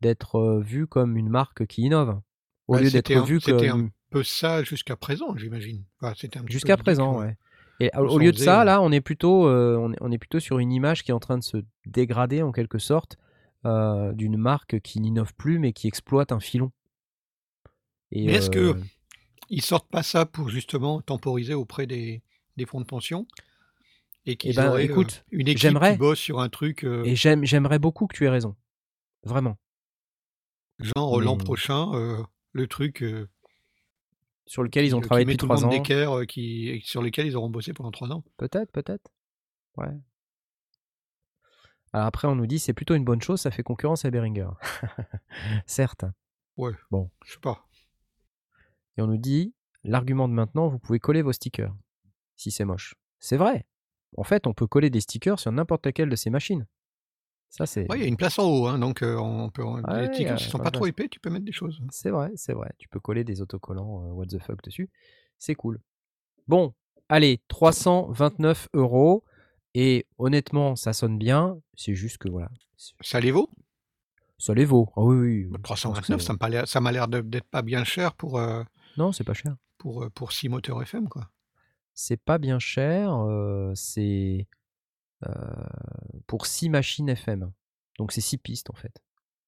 d'être euh, vu comme une marque qui innove, au Bah, lieu c'était d'être un- vu c'était comme un peu ça jusqu'à présent, j'imagine. Enfin, c'était jusqu'à présent, ouais. Et au, lieu de ça, là, on est plutôt, euh, on, est, on est plutôt sur une image qui est en train de se dégrader en quelque sorte euh, d'une marque qui n'innove plus, mais qui exploite un filon. Et, Mais est-ce que euh, ils sortent pas ça pour justement temporiser auprès des, des fonds de pension? Et qu'ils ben, auraient écoute, une équipe j'aimerais. qui bosse sur un truc Et j'aime, j'aimerais beaucoup que tu aies raison. Vraiment. genre l'an prochain, le truc Sur lequel ils ont qui, travaillé qui depuis trois ans. d'équerre, euh, qui, sur lesquels ils auront bossé pendant trois ans. Peut-être, peut-être. Ouais. Alors après, on nous dit c'est plutôt une bonne chose, ça fait concurrence à Behringer. Certes. Ouais. Bon. Je sais pas. Et on nous dit l'argument de maintenant, vous pouvez coller vos stickers si c'est moche. C'est vrai. En fait, on peut coller des stickers sur n'importe laquelle de ces machines. Ça, c'est. Ouais, il y a une place en haut, hein, donc euh, on peut, Ah les ouais, euh, s'ils sont pas trop épais, tu peux mettre des choses. C'est vrai, c'est vrai. Tu peux coller des autocollants euh, what the fuck dessus. C'est cool. Bon, allez, 329 euros. Et honnêtement, ça sonne bien. C'est juste que voilà. Ça les vaut? Ça les vaut. Ah oui, oui. oui. Bah, Je pense 329, que- ça ça m'a l'air d'être pas bien cher pour, euh, Non, c'est pas cher. pour, pour 6 moteurs FM, quoi. C'est pas bien cher. c'est pour 6 machines FM. Donc c'est 6 pistes en fait.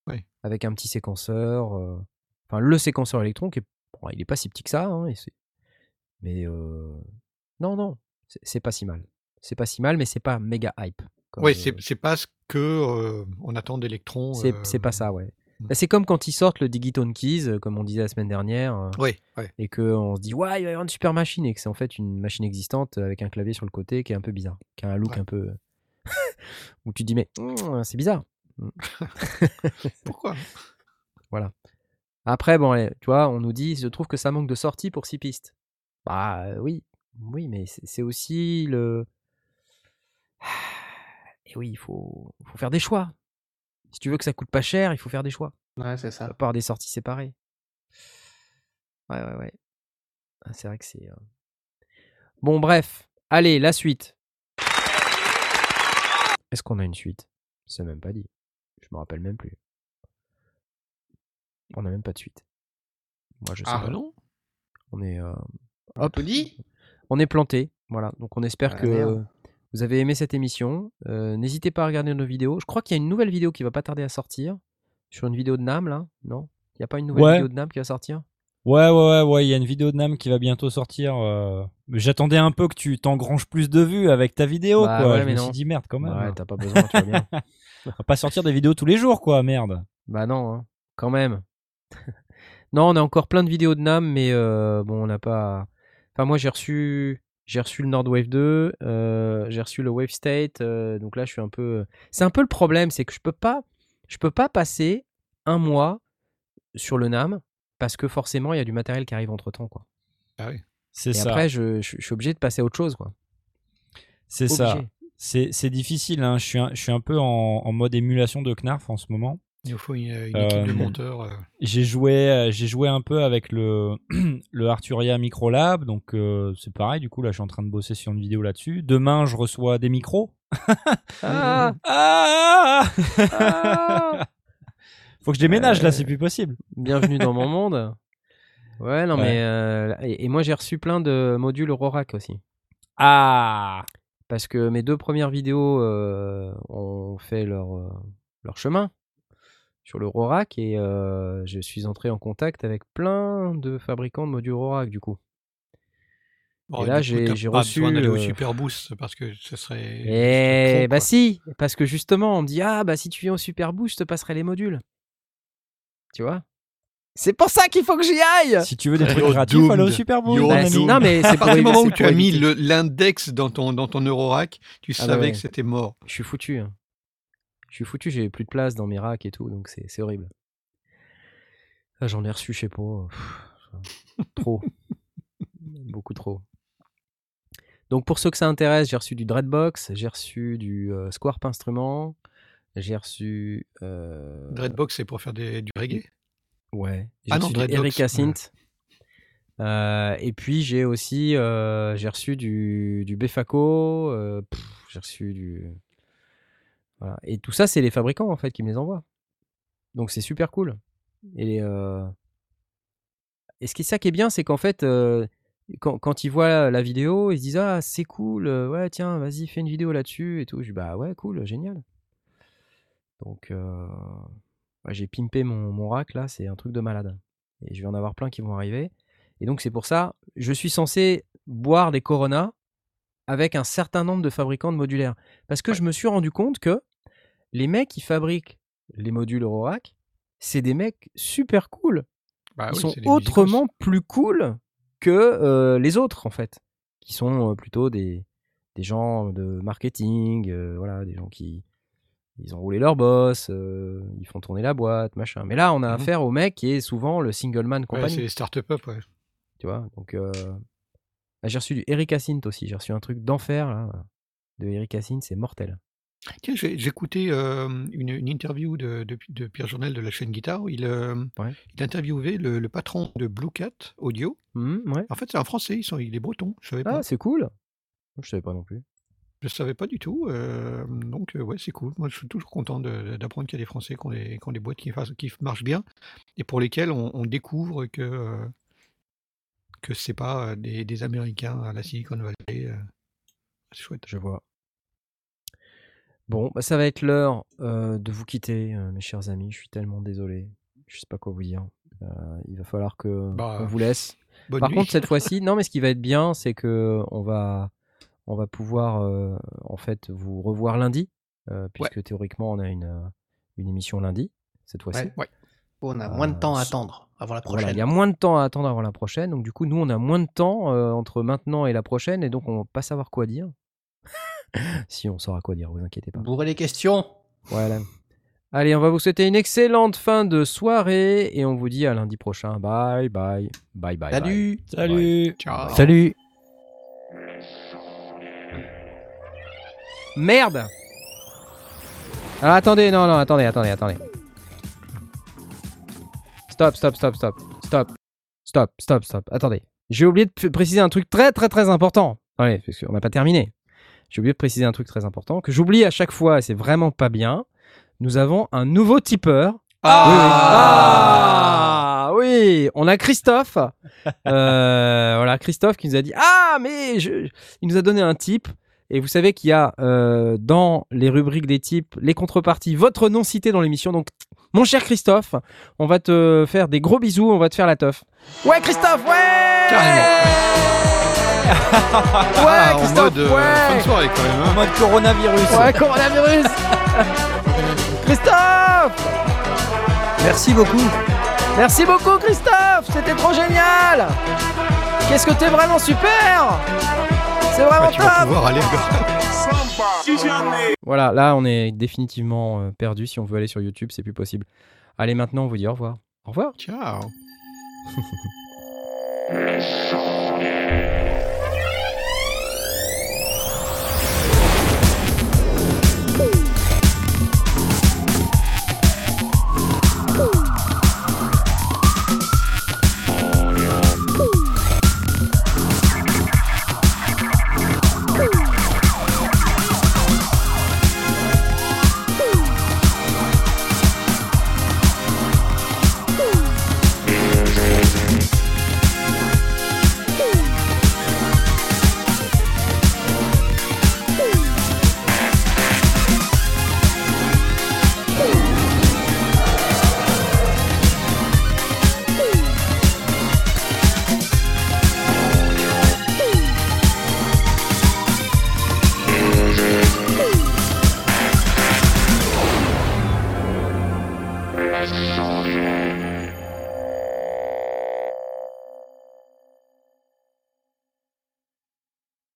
Oui. Avec un petit séquenceur. euh, Enfin, le séquenceur électron, qui est... bon, il est pas si petit que ça. hein, et Mais euh, Non, non, c'est pas si mal. C'est pas si mal, mais c'est pas méga hype. Oui, euh, c'est pas ce que euh, on attend c'est euh, c'est pas ça, ouais. Mm. Bah, c'est comme quand ils sortent le Digiton Keys, euh, comme on disait la semaine dernière, euh, Oui, oui. et qu'on se dit, ouais, il va y avoir une super machine, et que c'est en fait une machine existante avec un clavier sur le côté qui est un peu bizarre, qui a un look Ouais. un peu. où tu te dis, mais hmm, c'est bizarre. Pourquoi? Voilà. Après, bon, allez, tu vois, on nous dit, je trouve que ça manque de sortie pour 6 pistes. Bah euh, oui, oui, mais c'est c'est aussi le. Et oui, il faut, faut faire des choix. Si tu veux que ça coûte pas cher, il faut faire des choix. Ouais, c'est ça. avoir des sorties séparées. Ouais, ouais, ouais. Ah, c'est vrai que c'est. euh, Bon, bref. Allez, la suite. Est-ce qu'on a une suite? C'est même pas dit. Je me rappelle même plus. On n'a même pas de suite. Moi, je sais Ah, pas. non On est, euh, On hop, te dit on est planté. Voilà. Donc, on espère Ah, que merde. Vous avez aimé cette émission. Euh, N'hésitez pas à regarder nos vidéos. Je crois qu'il y a une nouvelle vidéo qui va pas tarder à sortir. Sur une vidéo de Nam, là Non? Il n'y a pas une nouvelle Ouais. vidéo de Nam qui va sortir? Ouais, ouais, ouais, ouais, il y a une vidéo de Nam qui va bientôt sortir. euh, mais J'attendais un peu que tu t'engranges plus de vues avec ta vidéo, Bah quoi. ouais, Je mais me non. suis dit, merde, quand même. Ouais, t'as pas besoin, tu vois bien. On va pas sortir des vidéos tous les jours, quoi, merde. Bah non, hein, quand même. non, on a encore plein de vidéos de Nam, mais euh, bon, on n'a pas. Enfin, moi, j'ai reçu, j'ai reçu le Nordwave 2, euh, j'ai reçu le Wave State, euh, donc là, je suis un peu. C'est un peu le problème, c'est que je peux pas, je peux pas passer un mois sur le Nam parce que forcément, il y a du matériel qui arrive entre temps, quoi. Ah oui. C'est Et ça. après, je, je- je suis obligé de passer à autre chose, quoi. C'est ça. C'est c'est difficile. Hein. Je, suis un, je suis un peu en, en mode émulation de Knarf en ce moment. Il nous faut une, une équipe de Euh, monteurs. euh, J'ai joué, euh, j'ai joué un peu avec le, le Arturia Microlab, donc euh, c'est pareil. Du coup, là, je suis en train de bosser sur une vidéo là-dessus. Demain, je reçois des micros. Ah, Ah ah Faut que je déménage là, Euh, c'est plus possible. Bienvenue dans mon monde. Ouais, non, Ouais. mais. euh, et, et moi, j'ai reçu plein de modules Rorac aussi. Ah Parce que mes deux premières vidéos euh, ont fait leur, euh, leur chemin sur le Rorac et euh, je suis entré en contact avec plein de fabricants de modules Rorac du coup. bon, et là, j'ai- pas reçu, besoin d'aller au euh, Super Boost parce que ce serait. Et trop, bah quoi. si, parce que justement, on me dit ah bah si tu viens au Super Boost, je te passerai les modules. Tu vois? C'est pour ça qu'il faut que j'y aille. Si tu veux des trucs gratuits, faut aller au. Super Bowl. Bah, non mais À c'est pour, partir du moment où tu as mis le- l'index dans ton, dans ton Eurorack, tu Ah bah savais ouais. que c'était mort. Je suis foutu. hein. Je suis foutu, j'ai plus de place dans mes racks et tout, donc c'est horrible. Ah, J'en ai reçu, je sais pas. pff, trop. Beaucoup trop. Donc pour ceux que ça intéresse, j'ai reçu du Dreadbox, j'ai reçu du euh, Squarp Instrument, j'ai reçu. euh, Dreadbox, c'est pour faire des, du reggae? Ouais. J'ai Ah non, reçu du Dreadbox, Erika ouais. Euh, et puis j'ai aussi j'ai reçu du, du Befaco, j'ai reçu du voilà. Et tout ça c'est les fabricants en fait qui me les envoient. Donc c'est super cool. Et, euh, et ce qui est ça qui est bien c'est qu'en fait euh, quand, quand ils voient la vidéo ils se disent ah c'est cool euh, ouais tiens vas-y fais une vidéo là-dessus et tout. Je dis bah ouais cool génial. Donc euh, ouais, j'ai pimpé mon, mon rack là c'est un truc de malade. Et je vais en avoir plein qui vont arriver. Et donc c'est pour ça, je suis censé boire des Corona avec un certain nombre de fabricants de modulaires. Parce que je me suis rendu compte que les mecs qui fabriquent les modules Eurorack, c'est des mecs super cool. Bah Ils oui, sont autrement plus cool que euh, les autres en fait, qui sont euh, plutôt des, des gens de marketing, euh, voilà, des gens qui ils ont roulé leur boss, ils font tourner la boîte, machin. Mais là, on a Mhm. affaire au mec qui est souvent le single man Ouais, compagnie. c'est les start-up, ouais. Tu vois, donc ah, j'ai reçu du Eric Synth aussi. J'ai reçu un truc d'enfer là, de Eric Synth, c'est mortel. Tiens, j'ai euh, une, une interview de, de- de Pierre Journel de la chaîne Guitare. où Il, Ouais. il interviewait le, le patron de Blue Cat Audio. Ouais. En fait, c'est un Français, ils sont, il est breton, je savais pas. Ah, c'est cool. Je savais pas non plus. Je savais pas du tout. donc, ouais, c'est cool. Moi, je suis toujours content de- d'apprendre qu'il y a des Français qui ont des, qui ont des boîtes qui, fassent- qui marchent bien et pour lesquelles on, on découvre que, euh, que c'est pas des, des Américains à la Silicon Valley. c'est chouette. Je vois. Bon, bah, ça va être l'heure euh, de vous quitter, euh, mes chers amis. Je suis tellement désolé. Je sais pas quoi vous dire. Euh, il va falloir que Bah, qu'on vous laisse. Bonne Par nuit. contre, cette fois-ci, non, mais ce qui va être bien, c'est que on va, on va pouvoir euh, en fait vous revoir lundi, euh, puisque théoriquement on a une, une émission lundi cette fois-ci. Ouais. Ouais. On a moins de temps à attendre avant la Voilà, prochaine. il y a moins de temps à attendre avant la prochaine, donc du coup, nous, on a moins de temps euh, entre maintenant et la prochaine, et donc on va pas savoir quoi dire. Si on saura quoi dire, vous inquiétez pas. Bourrez les questions. Voilà. Allez, on va vous souhaiter une excellente fin de soirée, et on vous dit à lundi prochain. Bye, bye, bye, bye. bye. Salut. Salut. Ciao. Salut Merde Alors attendez, non, non, attendez, attendez, attendez. Stop, stop, stop, stop, stop, stop, stop, stop. Attendez. J'ai oublié de préciser un truc très, très, très important. Attendez, parce qu'on n'a pas terminé. J'ai oublié de préciser un truc très important que j'oublie à chaque fois et c'est vraiment pas bien. Nous avons un nouveau tipeur. Ah oui, on a Christophe. Euh, voilà, Christophe qui nous a dit Ah, mais je... il nous a donné un tip. Et vous savez qu'il y a euh, dans les rubriques des types, les contreparties, votre nom cité dans l'émission. Donc, mon cher Christophe, on va te faire des gros bisous, on va te faire la teuf. Ouais, Christophe, ouais Carrément. Ouais, Ah, en Christophe, mode euh, fin de ouais soirée quand même. En hein. mode coronavirus. Ouais, coronavirus Christophe Merci beaucoup. Merci beaucoup, Christophe C'était trop génial Qu'est-ce que t'es vraiment super C'est vraiment Ouais, tu vas top pouvoir aller Voilà, là, on est définitivement euh, perdu. Si on veut aller sur YouTube, c'est plus possible. Allez, maintenant, on vous dit au revoir. Au revoir Ciao.